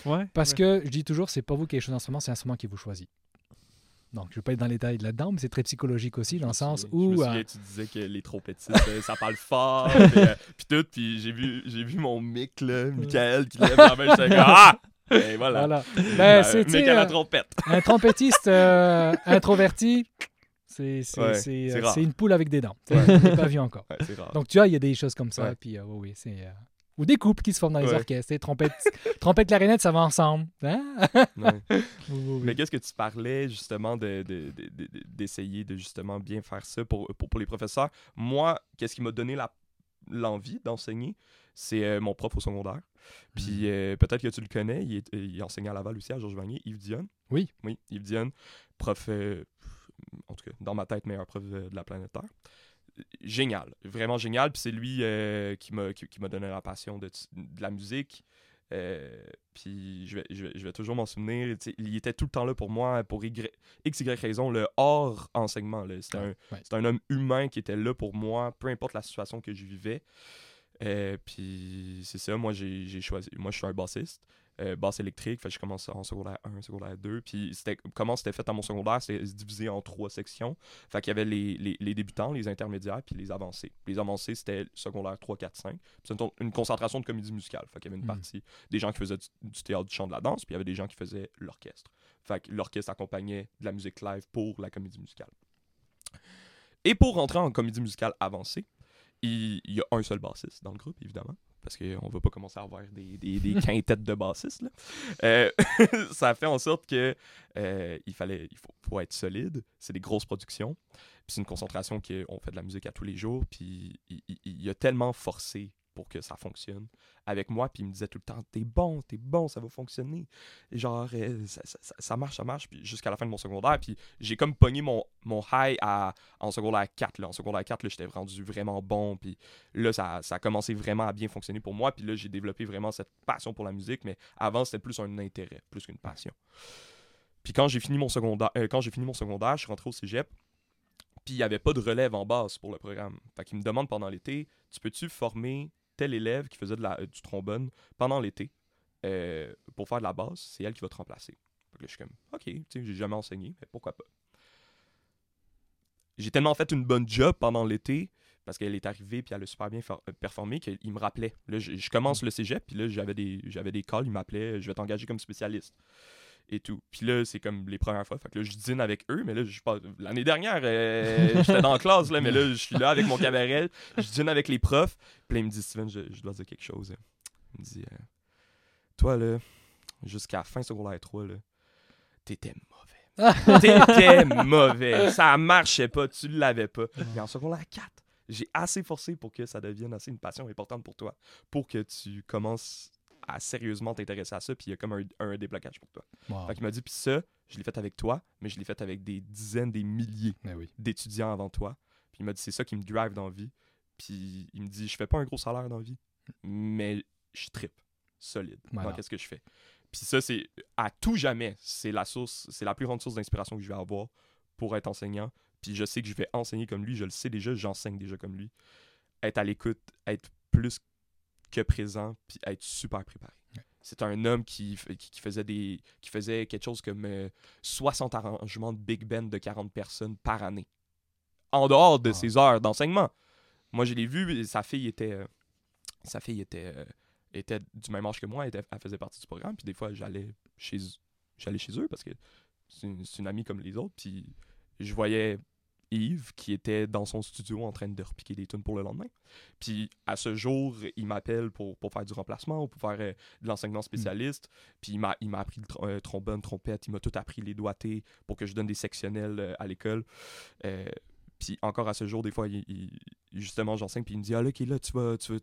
Ouais. Parce ouais. que je dis toujours, c'est pas vous qui avez choisi l'instrument, c'est l'instrument qui vous choisit. Donc, je ne vais pas être dans les détails là-dedans, mais c'est très psychologique aussi, dans le sens Je me où. souviens, euh, tu disais que les trompettistes, euh, ça parle fort, puis, euh, puis tout, puis j'ai vu, j'ai vu mon mic, là, Michael, qui lève la main, j'étais comme « Ah! » Et voilà. voilà. Euh, Ben, c'est, mec à la trompette. un trompettiste euh, introverti, c'est, Ouais, euh, c'est une poule avec des dents. Tu sais, Je l'ai pas vu encore. Ouais. Donc, tu vois, il y a des choses comme ça. Ouais. Puis, euh, oui, euh, Ou des couples qui se forment dans les Ouais. orchestres. Trompette, trompette, clarinette, ça va ensemble. Hein? Ouais. Oui, oui, oui. Mais qu'est-ce que tu parlais justement de, de- de- de- de- d'essayer de justement bien faire ça pour, pour, pour les professeurs? Moi, qu'est-ce qui m'a donné l'envie d'enseigner? c'est mon prof au secondaire. Puis euh, peut-être que tu le connais, il, est, il enseignait à Laval aussi, à Georges Vanier, Yves Dionne. Oui. Oui, Yves Dionne, prof, euh, en tout cas, dans ma tête, meilleur prof de, de la planète Terre. Génial, vraiment génial. Puis c'est lui euh, qui m'a qui, donné la passion de, de la musique. Euh, puis je vais, je, vais, je vais toujours m'en souvenir. Il était tout le temps là pour moi, pour y, x, y raison, le hors enseignement. C'était un, Ouais. un homme humain qui était là pour moi, peu importe la situation que je vivais. Euh, puis c'est ça, moi j'ai choisi. Moi je suis un bassiste, euh, basse électrique. Fait que je commence en secondaire 1, secondaire 2. Puis c'était comment c'était fait à mon secondaire C'était divisé en trois sections. Fait qu'il y avait les, les, les débutants, les intermédiaires, puis les avancés. Les avancés c'était secondaire 3, 4, 5. Puis c'était une, une concentration de comédie musicale. Fait qu'il y avait une Mhm. partie des gens qui faisaient du, du théâtre, du chant, de la danse, puis il y avait des gens qui faisaient l'orchestre. Fait que l'orchestre accompagnait de la musique live pour la comédie musicale. Et pour rentrer en comédie musicale avancée, il, il y a un seul bassiste dans le groupe, évidemment. Parce qu'on va pas commencer à avoir des, des, des quintettes de bassistes. là. Euh, ça fait en sorte que euh, il fallait il faut, faut être solide. C'est des grosses productions. Puis c'est une concentration qu'on fait de la musique à tous les jours. Puis il, il- il a tellement forcé pour que ça fonctionne avec moi. Puis il me disait tout le temps T'es bon, t'es bon, ça va fonctionner. Et genre, euh, ça, marche, ça marche. Puis jusqu'à la fin de mon secondaire. Puis j'ai comme pogné mon, mon high à, en secondaire 4. Là. En secondaire 4, là, j'étais rendu vraiment bon. Puis là, ça, ça a commencé vraiment à bien fonctionner pour moi. Puis là, j'ai développé vraiment cette passion pour la musique. Mais avant, c'était plus un intérêt, plus qu'une passion. Puis quand j'ai fini mon secondaire, euh, quand j'ai fini mon secondaire, je suis rentré au cégep. Puis il n'y avait pas de relève en basse pour le programme. Fait qu'il me demande pendant l'été, tu peux-tu former tel élève qui faisait de la, euh, du trombone pendant l'été euh, pour faire de la basse, c'est elle qui va te remplacer. Là, je suis comme, ok, j'ai jamais enseigné, mais pourquoi pas. J'ai tellement fait une bonne job pendant l'été parce qu'elle est arrivée puis elle a super bien euh, performé qu'il me rappelait. Là, je, je commence le cégep puis là, j'avais des, j'avais des calls, il m'appelait, je vais t'engager comme spécialiste et tout. Puis là, c'est comme les premières fois. Fait que là, je dîne avec eux, mais là, je pas l'année dernière, euh, j'étais dans la classe, là, mais là, je suis là avec mon cabaret, je dîne avec les profs. Puis là, il me dit, Steven, je, je dois dire quelque chose. Il me dit, euh, toi, là, jusqu'à fin secondaire 3, là, t'étais mauvais. T'étais mauvais. Ça marchait pas, tu l'avais pas. Mais en secondaire 4, j'ai assez forcé pour que ça devienne assez une passion importante pour toi, pour que tu commences à sérieusement t'intéresser à ça, puis il y a comme un, un déblocage pour toi. Wow. Fait qu'il m'a dit, puis ça, je l'ai fait avec toi, mais je l'ai fait avec des dizaines, des milliers oui. d'étudiants avant toi. Puis il m'a dit, c'est ça qui me drive dans la vie. Puis il me dit, je fais pas un gros salaire dans la vie, mais je tripe solide Voilà. dans qu'est-ce que je fais. Puis ça, c'est à tout jamais, c'est la source, c'est la plus grande source d'inspiration que je vais avoir pour être enseignant. Puis je sais que je vais enseigner comme lui, je le sais déjà, j'enseigne déjà comme lui. Être à l'écoute, être plus que présent, puis être super préparé. Ouais. C'est un homme qui, qui, qui faisait des qui faisait quelque chose comme euh, 60 arrangements de big band de 40 personnes par année. En dehors de Ah. ses heures d'enseignement. Moi, je l'ai vu, sa fille était euh, sa fille était euh, était du même âge que moi, elle, était- elle faisait partie du programme, puis des fois j'allais chez j'allais chez eux parce que c'est une, c'est une amie comme les autres, puis je voyais Yves qui était dans son studio en train de repiquer des tunes pour le lendemain. Puis à ce jour, il m'appelle pour, pour faire du remplacement ou pour faire euh, de l'enseignement spécialiste. Puis il m'a, il m'a appris le tr- euh, trombone, trompette, il m'a tout appris les doigtés pour que je donne des sectionnels euh, à l'école. Euh, puis encore à ce jour, des fois, il, il- justement, j'enseigne, puis il me dit Ah là, ok, là, tu vas, tu vas,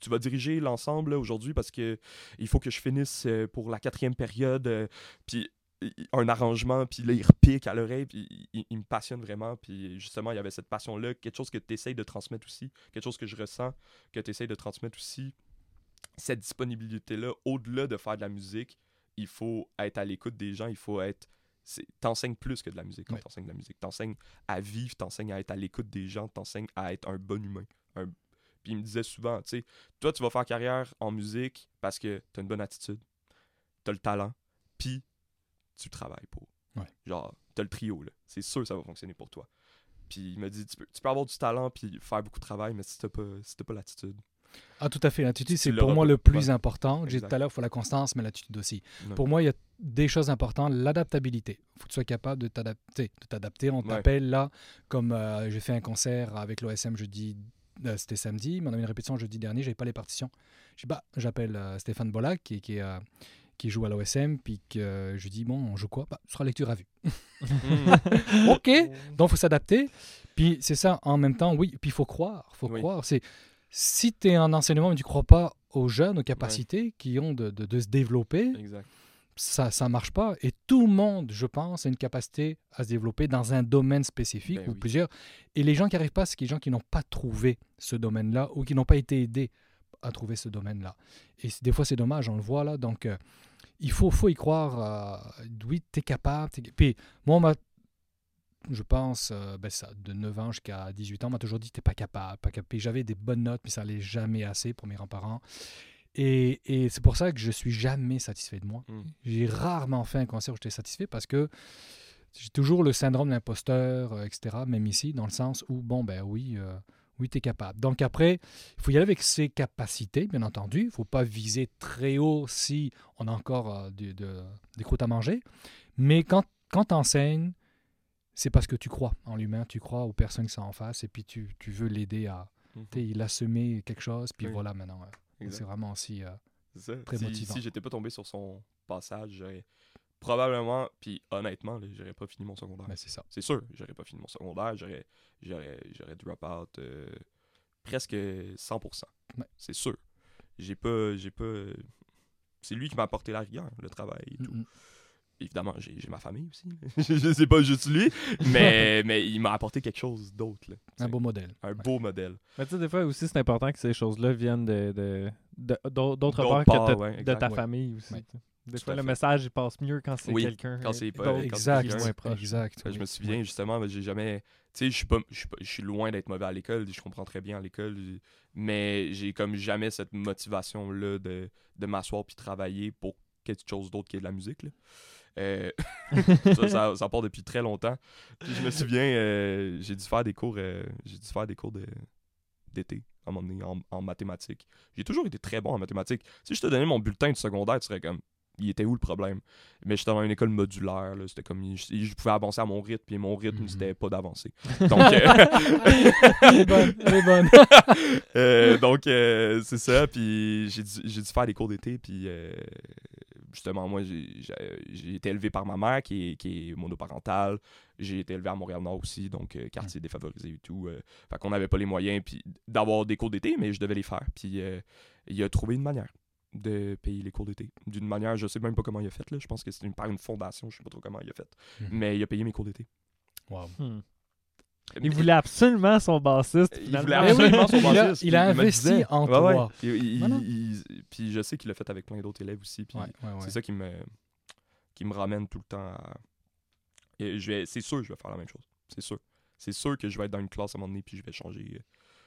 tu, vas diriger l'ensemble là, aujourd'hui parce que il faut que je finisse pour la quatrième période. puis un arrangement, puis là, il repique à l'oreille, puis il, me passionne vraiment. Puis justement, il y avait cette passion-là, quelque chose que tu essayes de transmettre aussi, quelque chose que je ressens, que tu essayes de transmettre aussi. Cette disponibilité-là, au-delà de faire de la musique, il faut être à l'écoute des gens, il faut être. T'enseignes plus que de la musique quand Ouais. t'enseignes de la musique. T'enseignes à vivre, t'enseignes à être à l'écoute des gens, t'enseignes à être un bon humain. Un- Puis il me disait souvent, tu sais, toi, tu vas faire carrière en musique parce que t'as une bonne attitude, t'as le talent, puis tu travailles pour. Ouais. Genre, t'as le trio, là. C'est sûr que ça va fonctionner pour toi. Puis il m'a dit, tu peux, tu peux avoir du talent puis faire beaucoup de travail, mais si t'as pas, si pas l'attitude. Ah, tout à fait. L'attitude, Tu c'est pour moi le plus important. J'ai dit tout à l'heure, il faut la constance, mais l'attitude aussi. Pour moi, il y a des choses importantes. L'adaptabilité. Il faut que tu sois capable de t'adapter. De t'adapter. On Ouais. t'appelle là, comme euh, j'ai fait un concert avec l'OSM jeudi, euh, c'était samedi, mais on avait une répétition jeudi dernier, j'avais pas les partitions. Je dis, bah, j'appelle euh, Stéphane Bollac, qui, qui, est, euh, qui joue à l'OSM, puis que je lui dis, bon, on joue quoi? Bah, Ce sera lecture à vue. OK, donc il faut s'adapter. Puis c'est ça, en même temps, oui, puis il faut croire. faut Oui. croire. C'est, si tu es en enseignement mais tu crois pas aux jeunes, aux capacités qui ont de, de- de se développer, Exact. ça ça marche pas. Et tout le monde, je pense, a une capacité à se développer dans un domaine spécifique Ben ou oui. plusieurs. Et les gens qui arrivent pas, c'est les gens qui n'ont pas trouvé ce domaine-là ou qui n'ont pas été aidés à trouver ce domaine-là. Et des fois, c'est dommage, on le voit là. Donc, euh, il faut, faut y croire. euh, oui, tu es capable. t'es- Puis, moi, on m'a- je pense, euh, ben ça, de 9 ans jusqu'à 18 ans, on m'a toujours dit, t'es pas capable, pas capable. J'avais des bonnes notes, mais ça allait jamais assez pour mes grands-parents. Et, et c'est pour ça que je suis jamais satisfait de moi. Mm. J'ai rarement fait un concert où j'étais satisfait parce que j'ai toujours le syndrome d'imposteur, euh, etc., même ici, dans le sens où, bon, ben oui, euh, oui, tu es capable. Donc après, il faut y aller avec ses capacités, bien entendu. Il ne faut pas viser très haut si on a encore euh, de- de- des croûtes à manger. Mais quand, quand tu enseignes, c'est parce que tu crois en l'humain, tu crois aux personnes qui sont en face et puis tu, tu veux l'aider à... Sais, Il a semé quelque chose, puis Oui. voilà maintenant. euh. C'est vraiment aussi... euh. Très si, motivant. si j'étais pas tombé sur son passage, j'aurais probablement, puis honnêtement, j'aurais pas fini mon secondaire. ben, c'est ça. C'est sûr, j'aurais pas fini mon secondaire, j'aurais, j'aurais, j'aurais drop out euh, presque 100%. Ouais. C'est sûr. J'ai pas, j'ai pas. C'est lui qui m'a apporté la rigueur, le travail et tout. Mm, mm. Évidemment, j'ai, j'ai ma famille aussi. je sais pas juste lui, mais, mais il m'a apporté quelque chose d'autre. là. Un C'est beau modèle. un Ouais. beau modèle. Mais tu sais, des fois aussi, c'est important que ces choses-là viennent de, de, de- d'au- d'autre D'autre part part, que de, ouais, de exact, ta famille aussi. Des fois, le fait. message, il passe mieux quand c'est Oui, quelqu'un. quand c'est pas- Exact, qui est moins proche. exact. Ben, je me souviens justement, ben, j'ai jamais. Tu sais, je suis pas, je suis pas- je suis loin d'être mauvais à l'école, je comprends très bien à l'école, mais j'ai comme jamais cette motivation là de, de m'asseoir puis travailler pour quelque chose d'autre qui est de la musique. Là. Euh, ça, ça, ça part depuis très longtemps. Puis je me souviens, euh, j'ai dû faire des cours, euh, j'ai dû faire des cours de d'été à un moment donné en, en mathématiques. J'ai toujours été très bon en mathématiques. Si je te donnais mon bulletin du secondaire, tu serais comme il était où le problème? Mais j'étais dans une école modulaire, c'était comme je, je pouvais avancer à mon rythme, puis mon rythme, Mhm. c'était pas d'avancer. Donc, euh, bonne, bonne. euh, donc euh, c'est ça, puis j'ai dû, faire des cours d'été, puis justement, moi, j'ai été élevé par ma mère, qui est, qui est monoparentale. J'ai été élevé à Montréal-Nord aussi, donc euh, quartier défavorisé et tout. euh, fait qu'on n'avait pas les moyens puis d'avoir des cours d'été, mais je devais les faire. Puis euh, il a trouvé une manière de payer les cours d'été. D'une manière, je sais même pas comment il a fait, là. Je pense que c'est une- par une fondation, je sais pas trop comment il a fait. Mhm. Mais il a payé mes cours d'été. Wow. Hmm. Il voulait absolument son bassiste. Il voulait absolument son il a- bassiste, il a investi disait- en Ouais, ouais. toi. Il- il- Voilà. il- puis je sais qu'il l'a fait avec plein d'autres élèves aussi. Puis Ouais, ouais, ouais. c'est ça qui me, qui me ramène tout le temps à. Et je vais, c'est sûr que je vais faire la même chose. C'est sûr. C'est sûr que je vais être dans une classe à un moment donné puis je vais changer.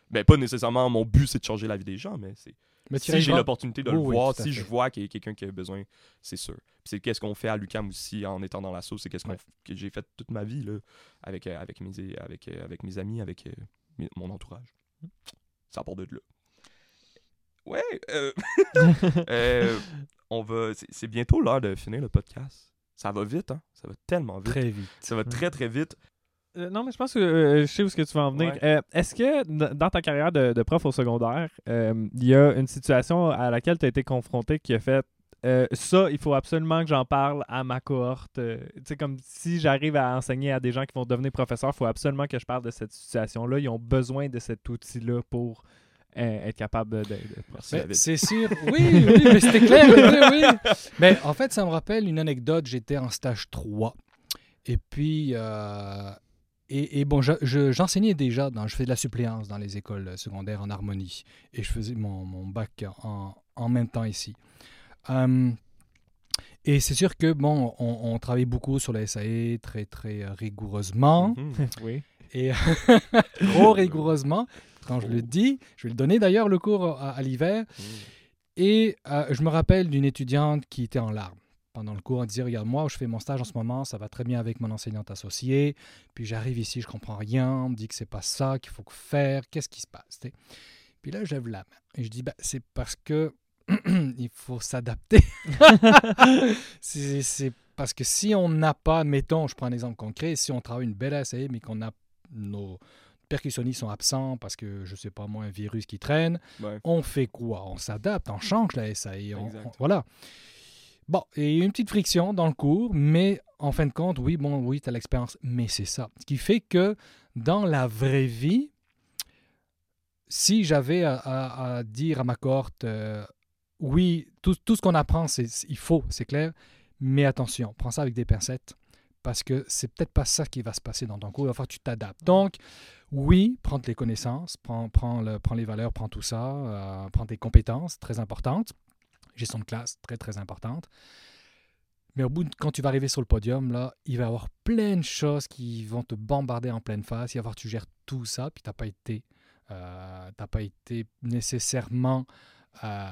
Ben, pas nécessairement mon but, c'est de changer la vie des gens, mais c'est. Mais Si j'ai l'opportunité de le Oui, voir, si je vois qu'il y a quelqu'un qui a besoin, c'est sûr. C'est qu'est-ce qu'on fait à l'UCAM aussi en étant dans l'assaut, c'est qu'est-ce qu'on Ouais. f- que j'ai fait toute ma vie là, avec, euh, avec, mes, avec, euh, avec mes amis, avec euh, mes- mon entourage. Ça part de là. Ouais, euh, euh, on va. C'est bientôt l'heure de finir le podcast. Ça va vite, hein? Ça va tellement vite. Très vite. Ça va très très vite. Euh, non, mais je pense que euh, je sais où est-ce que tu vas en venir. Ouais. Euh, Est-ce que dans ta carrière de, de prof au secondaire, euh, il y a une situation à laquelle tu as été confronté qui a fait euh, ça, il faut absolument que j'en parle à ma cohorte. Euh, tu sais, comme si j'arrive à enseigner à des gens qui vont devenir professeurs, il faut absolument que je parle de cette situation-là. Ils ont besoin de cet outil-là pour euh, être capable de. de-. C'est sûr. Oui, oui, mais c'était clair. Oui, oui. Mais en fait, ça me rappelle une anecdote. J'étais en stage 3. Et puis, euh, et, et bon, je- je- j'enseignais déjà, dans, je faisais de la suppléance dans les écoles secondaires en harmonie. Et je faisais mon, mon bac en, en même temps ici. Euh, et c'est sûr que, bon, on, on travaille beaucoup sur la SAE très, très rigoureusement. Mhm. oui. Et trop rigoureusement, quand je le dis. Je vais le donner d'ailleurs le cours à, à l'hiver. Mhm. Et euh, je me rappelle d'une étudiante qui était en larmes pendant le cours. Disait Regarde, moi, je fais mon stage en ce moment, ça va très bien avec mon enseignante associée. Puis j'arrive ici, je comprends rien. On me dit que c'est pas ça qu'il faut faire. Qu'est-ce qui se passe? Puis là, je lève la main. Et je dis bah, C'est parce que il faut s'adapter. c'est parce que si on n'a pas, mettons, je prends un exemple concret, si on travaille une belle SAE, mais qu'on a nos percussionnistes sont absents parce que, je sais pas moi, un virus qui traîne, Ouais. on fait quoi? On s'adapte, on change la SAE. on- Exact. on- voilà. Bon, il y a une petite friction dans le cours, mais en fin de compte, oui, bon, oui, tu as l'expérience, mais c'est ça. Ce qui fait que dans la vraie vie, si j'avais à, à- à dire à ma cohorte, euh, oui, tout, tout ce qu'on apprend, c'est, c'est- il faut, c'est clair, mais attention, prends ça avec des pincettes, parce que c'est peut-être pas ça qui va se passer dans ton cours, il va falloir que tu t'adaptes. Donc, oui, prends les connaissances, prends, prends, le, prends les valeurs, prends tout ça, euh, prends tes compétences, très importantes. Gestion de classe, très très importante. Mais au bout, de- quand tu vas arriver sur le podium, là, il va y avoir plein de choses qui vont te bombarder en pleine face. Il va y avoir tu gères tout ça, puis tu n'as pas été, euh, t'as pas été nécessairement euh,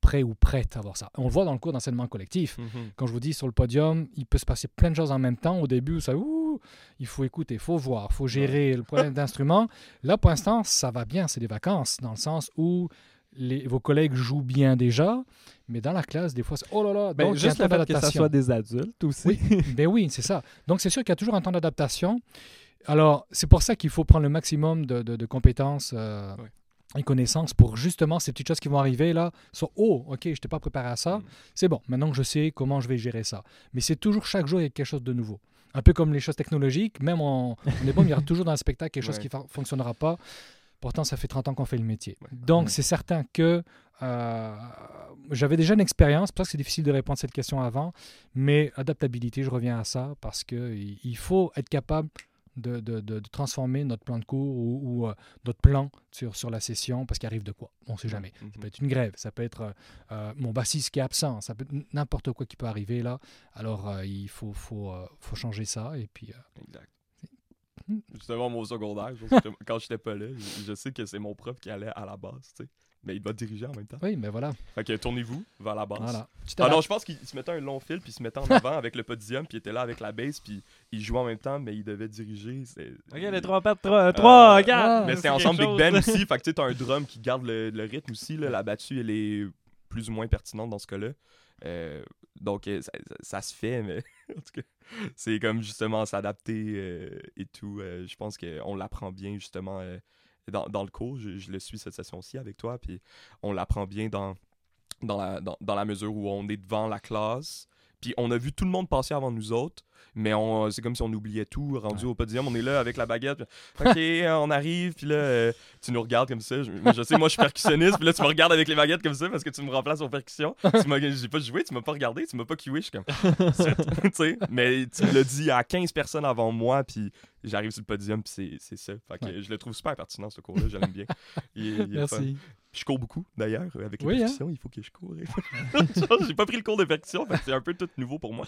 prêt ou prête à voir ça. On le voit dans le cours d'enseignement collectif. Mhm. Quand je vous dis sur le podium, il peut se passer plein de choses en même temps. Au début, ça, ouh, il faut écouter, il faut voir, il faut gérer le problème d'instrument. Là, pour l'instant, ça va bien, c'est des vacances, dans le sens où les, vos collègues jouent bien déjà, mais dans la classe, des fois, c'est oh là là, Ben, donc juste le fait que ça soit des adultes aussi. Oui, ben oui, c'est ça. Donc, c'est sûr qu'il y a toujours un temps d'adaptation. Alors, c'est pour ça qu'il faut prendre le maximum de, de- de compétences euh, Ouais. et connaissances pour justement ces petites choses qui vont arriver là. Sur, oh, ok, je n'étais pas préparé à ça. Mm. C'est bon, maintenant que je sais comment je vais gérer ça. Mais c'est toujours chaque jour, il y a quelque chose de nouveau. Un peu comme les choses technologiques, même en, en ébaume, il y aura toujours dans le spectacle quelque chose qui ne fonctionnera pas. Pourtant, ça fait 30 ans qu'on fait le métier. Ouais. Donc, Ouais. c'est certain que j'avais déjà une expérience. Ça que c'est difficile de répondre à cette question avant. Mais adaptabilité, je reviens à ça parce qu'il il faut être capable de, de- de- de transformer notre plan de cours ou, ou, euh, notre plan sur, sur la session parce qu'il arrive de quoi? On ne sait jamais. Mhm. Ça peut être une grève, ça peut être euh, euh, mon bassiste qui est absent, ça peut être n'importe quoi qui peut arriver là. Alors, euh, il faut, faut, euh, faut changer ça. Et puis, euh, Exact. Hmm. Justement, mon secondaire, parce quand j'étais pas là, je, je sais que c'est mon prof qui allait à la base, tu sais. Mais il doit diriger en même temps. oui, mais voilà. Fait que tournez-vous vers la base. voilà. Ah non, je pense qu'il se mettait un long fil, puis il se mettait en avant avec le podium, puis il était là avec la base, puis il jouait en même temps, mais il devait diriger. Ok, les trois pattes, trois, trois, Euh, quatre. Mais c'est ensemble Big Ben aussi, fait que tu sais, t'as un drum qui garde le, le rythme aussi, là, la battue, elle est plus ou moins pertinente dans ce cas-là. Euh, donc, euh, ça, ça- ça se fait, mais en tout cas, c'est comme justement s'adapter euh, et tout. Euh, je pense qu'on l'apprend bien justement euh, dans, dans le cours. Je, le suis cette session-ci avec toi, puis on l'apprend bien dans, dans, la, dans la mesure où on est devant la classe. Puis on a vu tout le monde passer avant nous autres, mais on, c'est comme si on oubliait tout. Rendu Ouais. au podium, on est là avec la baguette. puis, Ok, on arrive, puis là, euh, tu nous regardes comme ça. Je, je sais, moi, je suis percussionniste, puis là, tu me regardes avec les baguettes comme ça parce que tu me remplaces aux percussions. Tu m'as, j'ai pas joué, tu m'as pas regardé, tu m'as pas cué. Je suis comme. Tu sais, mais tu me l'as dit à 15 personnes avant moi, puis j'arrive sur le podium, puis c'est, c'est ça. Fait que Ouais. je le trouve super pertinent, ce cours-là. Je l'aime bien. Il il fun. Je cours beaucoup, d'ailleurs, avec les Oui, hein? Il faut que je cours. J'ai pas pris le cours de percussion, c'est un peu tout nouveau pour moi.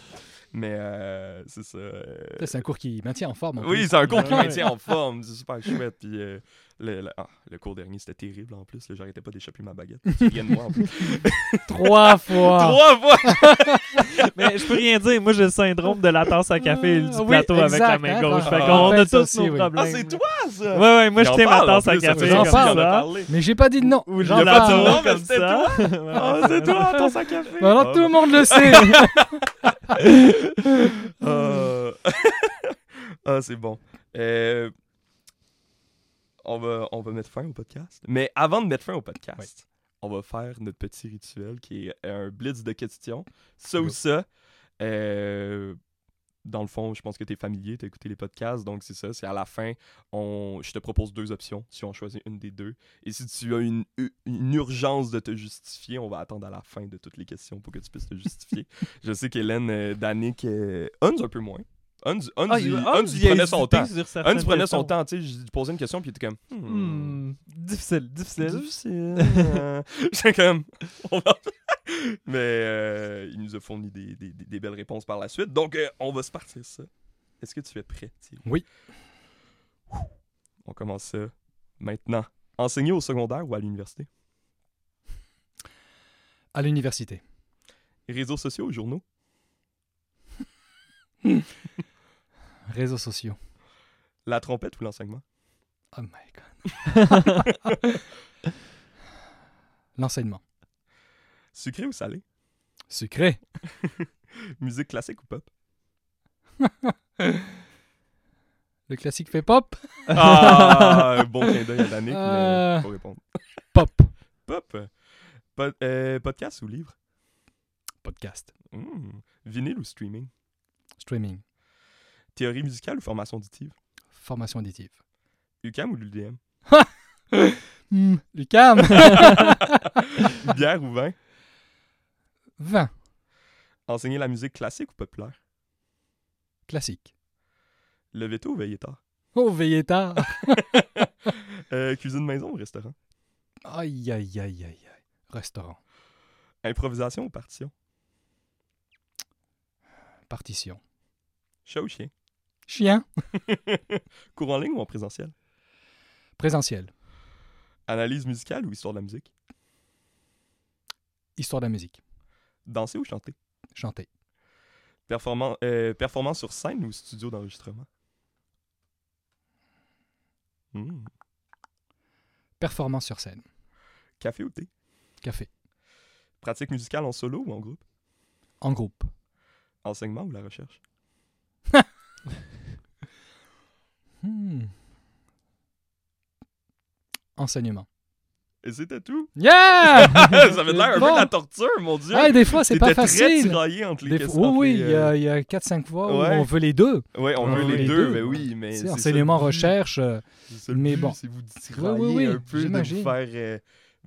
Mais euh, c'est ça. euh, Ça, C'est un cours qui maintient en forme. en oui, c'est un cours qui maintient en forme. C'est super chouette. Puis euh, le, le- ah, le cours dernier, c'était terrible en plus. J'arrêtais pas d'échapper ma baguette. Tu de moi en plus. Trois fois. Trois fois! Mais je peux rien dire. Moi, j'ai le syndrome de la tasse à café et du Ah, oui, plateau avec la main hein, gauche. Fait Ah, qu'on on a tous aussi, nos oui. problèmes. Ah, c'est toi, ça! Ouais, ouais, moi, j'étais ma tasse à café j'en parle. parlé. Mais j'ai pas dit non. Ou la pas dit tour non, mais comme c'était ça. Ah, c'est toi, tasse à café! Maintenant, Ah, tout le monde le sait. Euh, ah, c'est bon. Euh, On, va, on va mettre fin au podcast. Mais avant de mettre fin au podcast, on va faire notre petit rituel qui est un blitz de questions. Ça ou ça. Euh, dans le fond, je pense que tu es familier, tu as écouté les podcasts, donc c'est ça. C'est à la fin, on, je te propose deux options, si on choisit une des deux. Et si tu as une, une urgence de te justifier, on va attendre à la fin de toutes les questions pour que tu puisses te justifier. je sais qu'Hélène, euh, Danick, euh, Hans un peu moins. Hans, Hans, Ah, il, il- Hans, il il a prenait son temps. Hans prenait son temps, tu sais, je lui posais une question, puis il était comme... Hmm, Hmm, Difficile, difficile. difficile. J'étais comme... on va- Mais euh, il nous a fourni des, des- des- des belles réponses par la suite, donc euh, on va se partir ça. Est-ce que tu es prêt, Thierry? Oui. On commence ça maintenant. Enseigner au secondaire ou à l'université? À l'université. Réseaux sociaux ou journaux? Réseaux sociaux. La trompette ou l'enseignement? Oh my god. L'enseignement. Sucré ou salé? Sucré. Musique classique ou pop? Le classique fait pop. Ah, bon clin d'œil à Danick, Euh. mais faut répondre. Pop. Pop? Po- euh, podcast ou livre? Podcast. Hmm. Vinyle ou streaming? Streaming. Théorie musicale ou formation auditive? Formation auditive. UCAM ou l'UDM? Lucam Bière ou vin? Vin. Enseigner la musique classique ou populaire? Classique. Lever tôt ou veiller tard? Oh, veillez tard. Euh, cuisine maison ou restaurant? Aïe, aïe, aïe, aïe, aïe. Restaurant. Improvisation ou partition? Partition. Chat ou chien? Chien. Cours en ligne ou en présentiel? Présentiel. Analyse musicale ou histoire de la musique? Histoire de la musique. Danser ou chanter? Chanter. Performan- euh, performance sur scène ou studio d'enregistrement? Hmm. Performance sur scène. Café ou thé? Café. Pratique musicale en solo ou en groupe? En groupe. Enseignement ou la recherche? Hmm. Enseignement. Et c'était tout. Yeah! ça avait l'air un peu de la torture, mon Dieu. Ouais, des fois, c'est pas très facile. tiraillé entre les Des oui, oui, il y a, y a 4-5 fois où ouais. on veut les deux. euh, Ouais, on on veut veut les les deux, deux. mais oui, mais C'est enseignement, recherche. euh, mais bon. c'est vous Oui, oui, oui, un peu, de vous faire euh,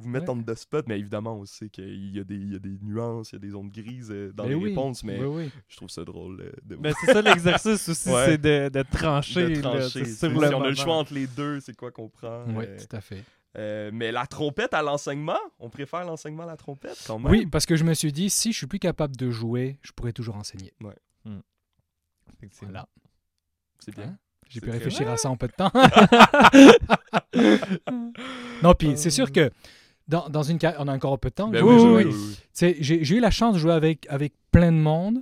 vous mettre Ouais. en the spot, mais évidemment on sait qu'il y a des, il y a des nuances, il y a des zones grises euh, dans mais les oui, réponses, mais oui, oui. je trouve ça drôle euh, de, Mais c'est ça l'exercice aussi, Ouais. c'est de, de trancher. de sur si le on a le choix entre les deux, c'est quoi qu'on prend Oui, euh, tout à fait. euh, Mais la trompette à l'enseignement, on préfère l'enseignement à la trompette quand même. Oui, parce que je me suis dit, si je suis plus capable de jouer, je pourrais toujours enseigner. Effectivement. Voilà. c'est bien. Hein? J'ai pu réfléchir à ça en peu de temps. non, puis c'est sûr que dans, dans une on a encore un peu de temps. Ben oui, J'ai eu la chance de jouer avec, avec plein de monde.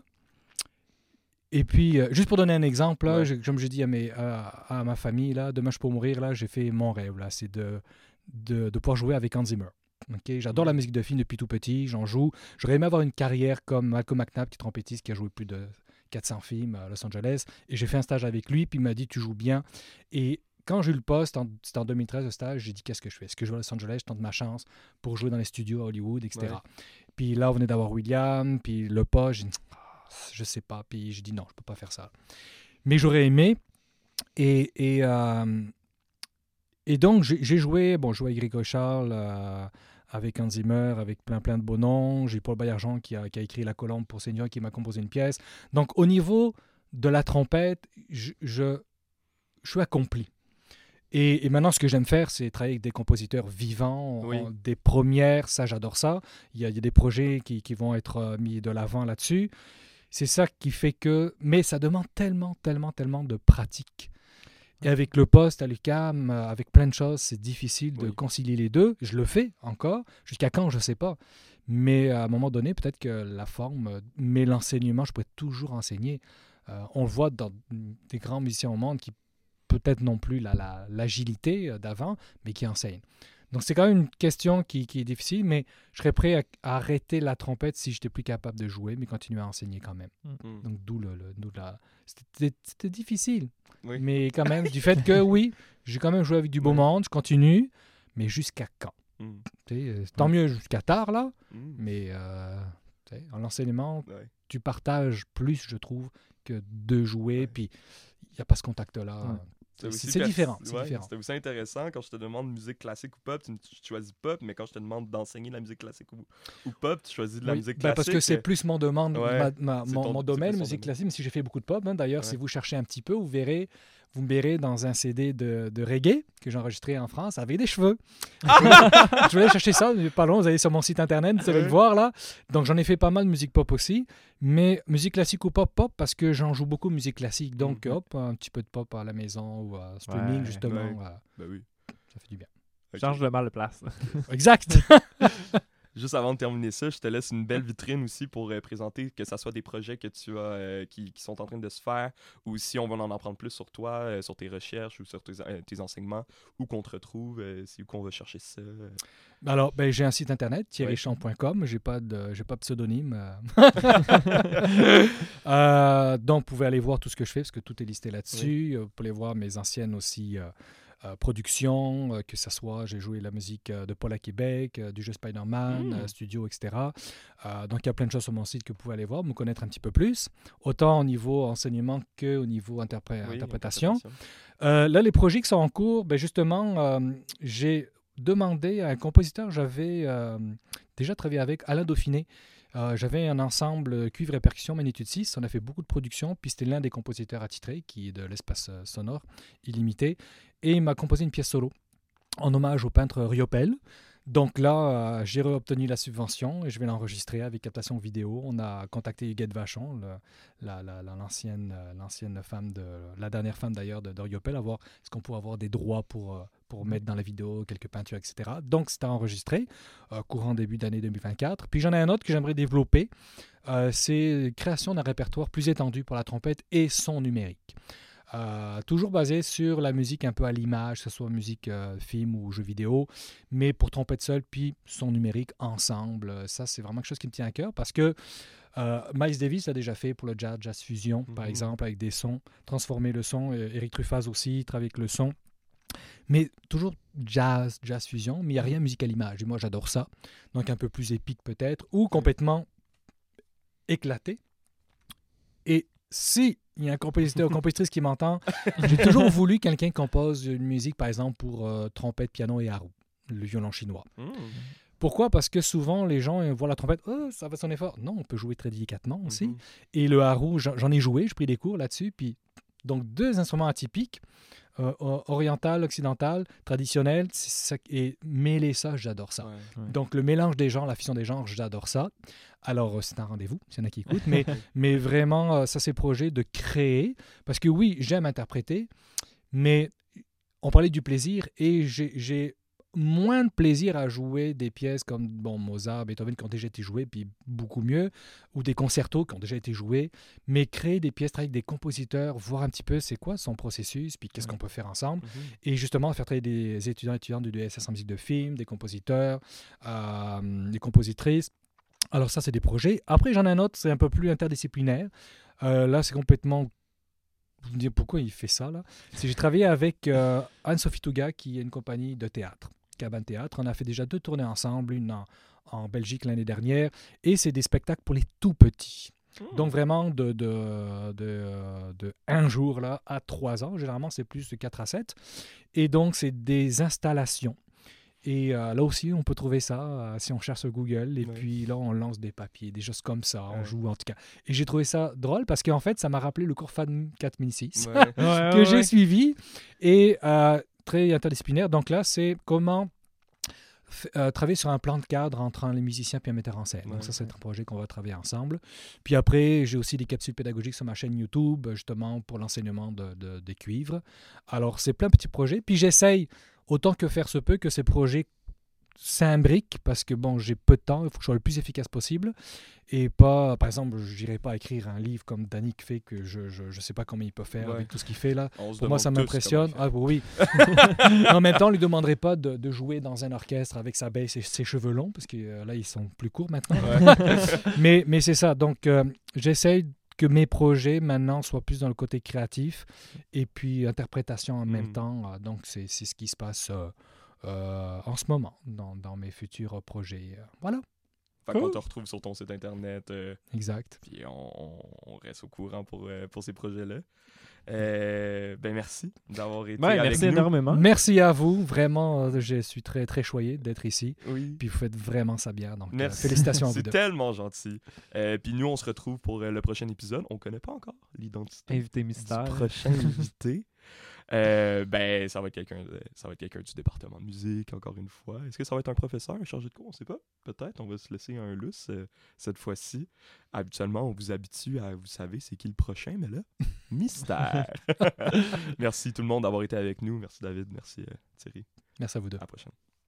Et puis, euh, juste pour donner un exemple, là, Ouais. j'ai- comme je dis à, mes, à, à ma famille, là, demain je peux mourir, là, j'ai fait mon rêve, là, c'est de, de, de pouvoir jouer avec Hans Zimmer. Ok, J'adore la musique de film depuis tout petit, j'en joue. J'aurais aimé avoir une carrière comme Malcolm McNabb, qui est trompettiste, qui a joué plus de 400 films à Los Angeles. Et j'ai fait un stage avec lui, puis il m'a dit Tu joues bien. Et quand j'ai eu le poste, c'était en 2013 le stage, j'ai dit Qu'est-ce que je fais? Est-ce que je vais à Los Angeles Je tente ma chance pour jouer dans les studios à Hollywood, etc. Ouais. Puis là, on venait d'avoir William, puis le poste, j'ai dit Ah, Je sais pas. Puis j'ai dit Non, je peux pas faire ça. Mais j'aurais aimé. Et, et, euh, et donc, j'ai joué, bon, jouais avec Grégory Charles, euh, avec Hans Zimmer, avec plein plein de beaux noms. J'ai Paul Bayargent qui a, qui a écrit La Colombe pour Seigneur, qui m'a composé une pièce. Donc, au niveau de la trompette, je, je, je suis accompli. Et, et maintenant, ce que j'aime faire, c'est travailler avec des compositeurs vivants, Oui. en- des premières, ça j'adore ça. Il y, a, il y a des projets qui, qui vont être euh, mis de l'avant là-dessus. C'est ça qui fait que... Mais ça demande tellement, tellement, tellement de pratique. Et avec le poste à l'UCAM, euh, avec plein de choses, c'est difficile de concilier les deux. Je le fais encore. Jusqu'à quand, je ne sais pas. Mais à un moment donné, peut-être que la forme, euh, mais l'enseignement, je pourrais toujours enseigner. Euh, on le voit dans des grands musiciens au monde qui peut-être non plus la- la- l'agilité euh, d'avant, mais qui enseignent. Donc c'est quand même une question qui, qui est difficile, mais je serais prêt à, à arrêter la trompette si j'étais plus capable de jouer, mais continuer à enseigner quand même. Hmm. Donc d'où le, le- d'où la... C'était c'était difficile, Oui. mais quand même, du fait que oui, j'ai quand même joué avec du beau Ouais. monde, je continue, mais jusqu'à quand? Sais, euh, Tant mieux jusqu'à tard, là, mais euh, en enseignement, Ouais. tu partages plus, je trouve, que de jouer, Ouais. puis il n'y a pas ce contact-là. Ouais. C'est différent, c'est ouais, différent. C'était aussi intéressant quand je te demande musique classique ou pop, tu, choisis pop, mais quand je te demande d'enseigner la musique classique ou, ou pop, tu choisis de la Oui, musique ben, classique. parce que c'est plus mon, demande, Ouais, ma- ma- c'est mon, ton- mon c'est domaine, musique classique, même si j'ai fait beaucoup de pop. hein. D'ailleurs, Ouais. si vous cherchez un petit peu, vous verrez, vous me verrez dans un CD de, de reggae que j'ai enregistré en France avec des cheveux. je aller chercher ça, mais pas long, vous allez sur mon site internet, vous allez le voir là. Donc j'en ai fait pas mal de musique pop aussi, mais musique classique ou pop pop parce que j'en joue beaucoup de musique classique. Donc Mhm. hop, un petit peu de pop à la maison ou à streaming Ouais. justement, Ouais. Ben oui. ça fait du bien. Ok. Change de mal de place. Exact. Juste avant de terminer ça, je te laisse une belle vitrine aussi pour euh, présenter que ce soit des projets que tu as euh, qui, qui sont en train de se faire ou si on veut en apprendre plus sur toi, euh, sur tes recherches ou sur tes, tes enseignements, où qu'on te retrouve, si où qu'on va chercher ça. euh. Alors, ben, j'ai un site internet, thierrychamp.com. J'ai pas de, j'ai pas de pseudonyme. donc, vous pouvez aller voir tout ce que je fais parce que tout est listé là-dessus. Vous pouvez voir mes anciennes aussi euh, productions, euh, que ce soit, j'ai joué la musique euh, de Paul à Québec, du jeu Spider-Man, Mm. euh, studio, etc. Donc, il y a plein de choses sur mon site que vous pouvez aller voir, me connaître un petit peu plus, autant au niveau enseignement qu'au niveau interpré- Oui, interprétation. interprétation. Là, les projets qui sont en cours, ben justement, j'ai demandé à un compositeur, j'avais déjà travaillé avec Alain Dauphiné. Euh, j'avais un ensemble cuivre et percussion Magnitude 6. On a fait beaucoup de production. Puis c'était l'un des compositeurs attitrés, qui est de l'espace euh, sonore illimité. Et il m'a composé une pièce solo en hommage au peintre Riopel. Donc là, euh, j'ai obtenu la subvention et je vais l'enregistrer avec captation vidéo. On a contacté Huguette Vachon, la- la- la- l'ancienne euh, l'ancienne femme de la dernière femme d'ailleurs de, de Riopel, à voir est-ce qu'on pourrait avoir des droits pour euh, pour mettre dans la vidéo quelques peintures, etc. Donc c'est enregistré courant début d'année 2024. Puis j'en ai un autre que j'aimerais développer. C'est création d'un répertoire plus étendu pour la trompette et son numérique. Euh, toujours basé sur la musique un peu à l'image, que ce soit musique, euh, film ou jeu vidéo, mais pour trompette seule, puis son numérique ensemble. Euh, Ça, c'est vraiment quelque chose qui me tient à cœur parce que euh, Miles Davis l'a déjà fait pour le jazz, jazz fusion, par Mhm. exemple, avec des sons, transformer le son. Eric Truffaz aussi travaille avec le son. Mais toujours jazz, jazz fusion, mais il n'y a rien musique à l'image. Et moi, j'adore ça. Donc un peu plus épique peut-être, ou complètement éclaté. Et si il y a un compositeur ou compositrice qui m'entend, j'ai toujours voulu quelqu'un qui compose une musique, par exemple, pour euh, trompette, piano et haru, le violon chinois. Hmm. Pourquoi? Parce que souvent, les gens voient la trompette, oh, ça va sonner fort. Non, on peut jouer très délicatement aussi. Mhm. Et le j'en j'en ai joué, j'ai pris des cours là-dessus. Puis, donc, deux instruments atypiques, euh, oriental, occidental, traditionnel, ça- et mêler ça, j'adore ça. Ouais. Donc, le mélange des genres, la fusion des genres, j'adore ça. Alors, euh, c'est un rendez-vous, s'il y en a qui écoutent, mais, mais vraiment, euh, ça, c'est projet de créer. Parce que oui, j'aime interpréter, mais on parlait du plaisir et j'ai moins de plaisir à jouer des pièces comme bon, Mozart, Beethoven qui ont déjà été jouées, puis beaucoup mieux, ou des concertos qui ont déjà été joués, mais créer des pièces avec des compositeurs, voir un petit peu c'est quoi son processus, puis qu'est-ce qu'on peut faire ensemble. Mhm. Et justement, faire travailler des étudiants et étudiantes du DSS en musique de film, des compositeurs, euh, des compositrices. Alors ça, c'est des projets. Après, j'en ai un autre, c'est un peu plus interdisciplinaire. Euh, là, c'est complètement... Vous me dites pourquoi il fait ça, là C'est j'ai travaillé avec euh, Anne-Sophie Touga, qui est une compagnie de théâtre, Cabane Théâtre. On a fait déjà deux tournées ensemble, une en, en Belgique l'année dernière, et c'est des spectacles pour les tout petits. Hmm. Donc vraiment de, de, de, de un jour là, à trois ans. Généralement, c'est plus de 4 à 7. Et donc, c'est des installations. Et euh, là aussi, on peut trouver ça euh, si on cherche sur Google. Et Ouais. puis là, on lance des papiers, des choses comme ça. On joue en tout cas. Et j'ai trouvé ça drôle parce qu'en fait, ça m'a rappelé le cours FAD 4006 Ouais. Ouais, que j'ai suivi et euh, très interdisciplinaire. Donc là, c'est comment euh, travailler sur un plan de cadre entre un- les musiciens et un metteur en scène. Ouais, Donc ça, c'est ouais. un projet qu'on va travailler ensemble. Puis après, j'ai aussi des capsules pédagogiques sur ma chaîne YouTube, justement pour l'enseignement de, de- des cuivres. Alors, c'est plein de petits projets. Puis j'essaye, autant que faire se peut, que ces projets s'imbriquent parce que bon, j'ai peu de temps, il faut que je sois le plus efficace possible et pas, par exemple, je n'irai pas écrire un livre comme Danick fait que je je, je sais pas comment il peut faire Ouais. avec tout ce qu'il fait là. Pour moi, ça m'impressionne. Ah oui. en même temps, on lui demanderait pas de, de jouer dans un orchestre avec sa baisse et ses cheveux longs parce que euh, là, ils sont plus courts maintenant. Ouais. mais mais c'est ça. Donc, euh, j'essaye que mes projets maintenant soient plus dans le côté créatif et puis interprétation en même Mm. temps. Euh, Donc, c'est ce qui se passe euh, euh, en ce moment dans, dans mes futurs projets. Voilà, Fait qu'on te retrouve sur ton site internet, euh, exact. puis on, on- on reste au courant pour, euh, pour ces projets-là. Euh, ben merci d'avoir été Ouais, avec merci nous. énormément. Merci à vous. Vraiment, euh, je suis très, très choyé d'être ici. Oui. Puis vous faites vraiment ça bien. Donc, euh, félicitations à vous C'est tellement gentil. Euh, puis nous, on se retrouve pour euh, le prochain épisode. On connaît pas encore l'identité Invité du mystère. prochain invité. Euh, ben, ça va être quelqu'un de- ça va être quelqu'un du département de musique, encore une fois. Est-ce que ça va être un professeur, un chargé de cours? On sait pas. Peut-être. On va se laisser un lousse euh, cette fois-ci. Habituellement, on vous habitue à, vous savez, c'est qui le prochain, mais là, mystère. merci tout le monde d'avoir été avec nous. Merci David. Merci euh, Thierry. Merci à vous deux. À la prochaine.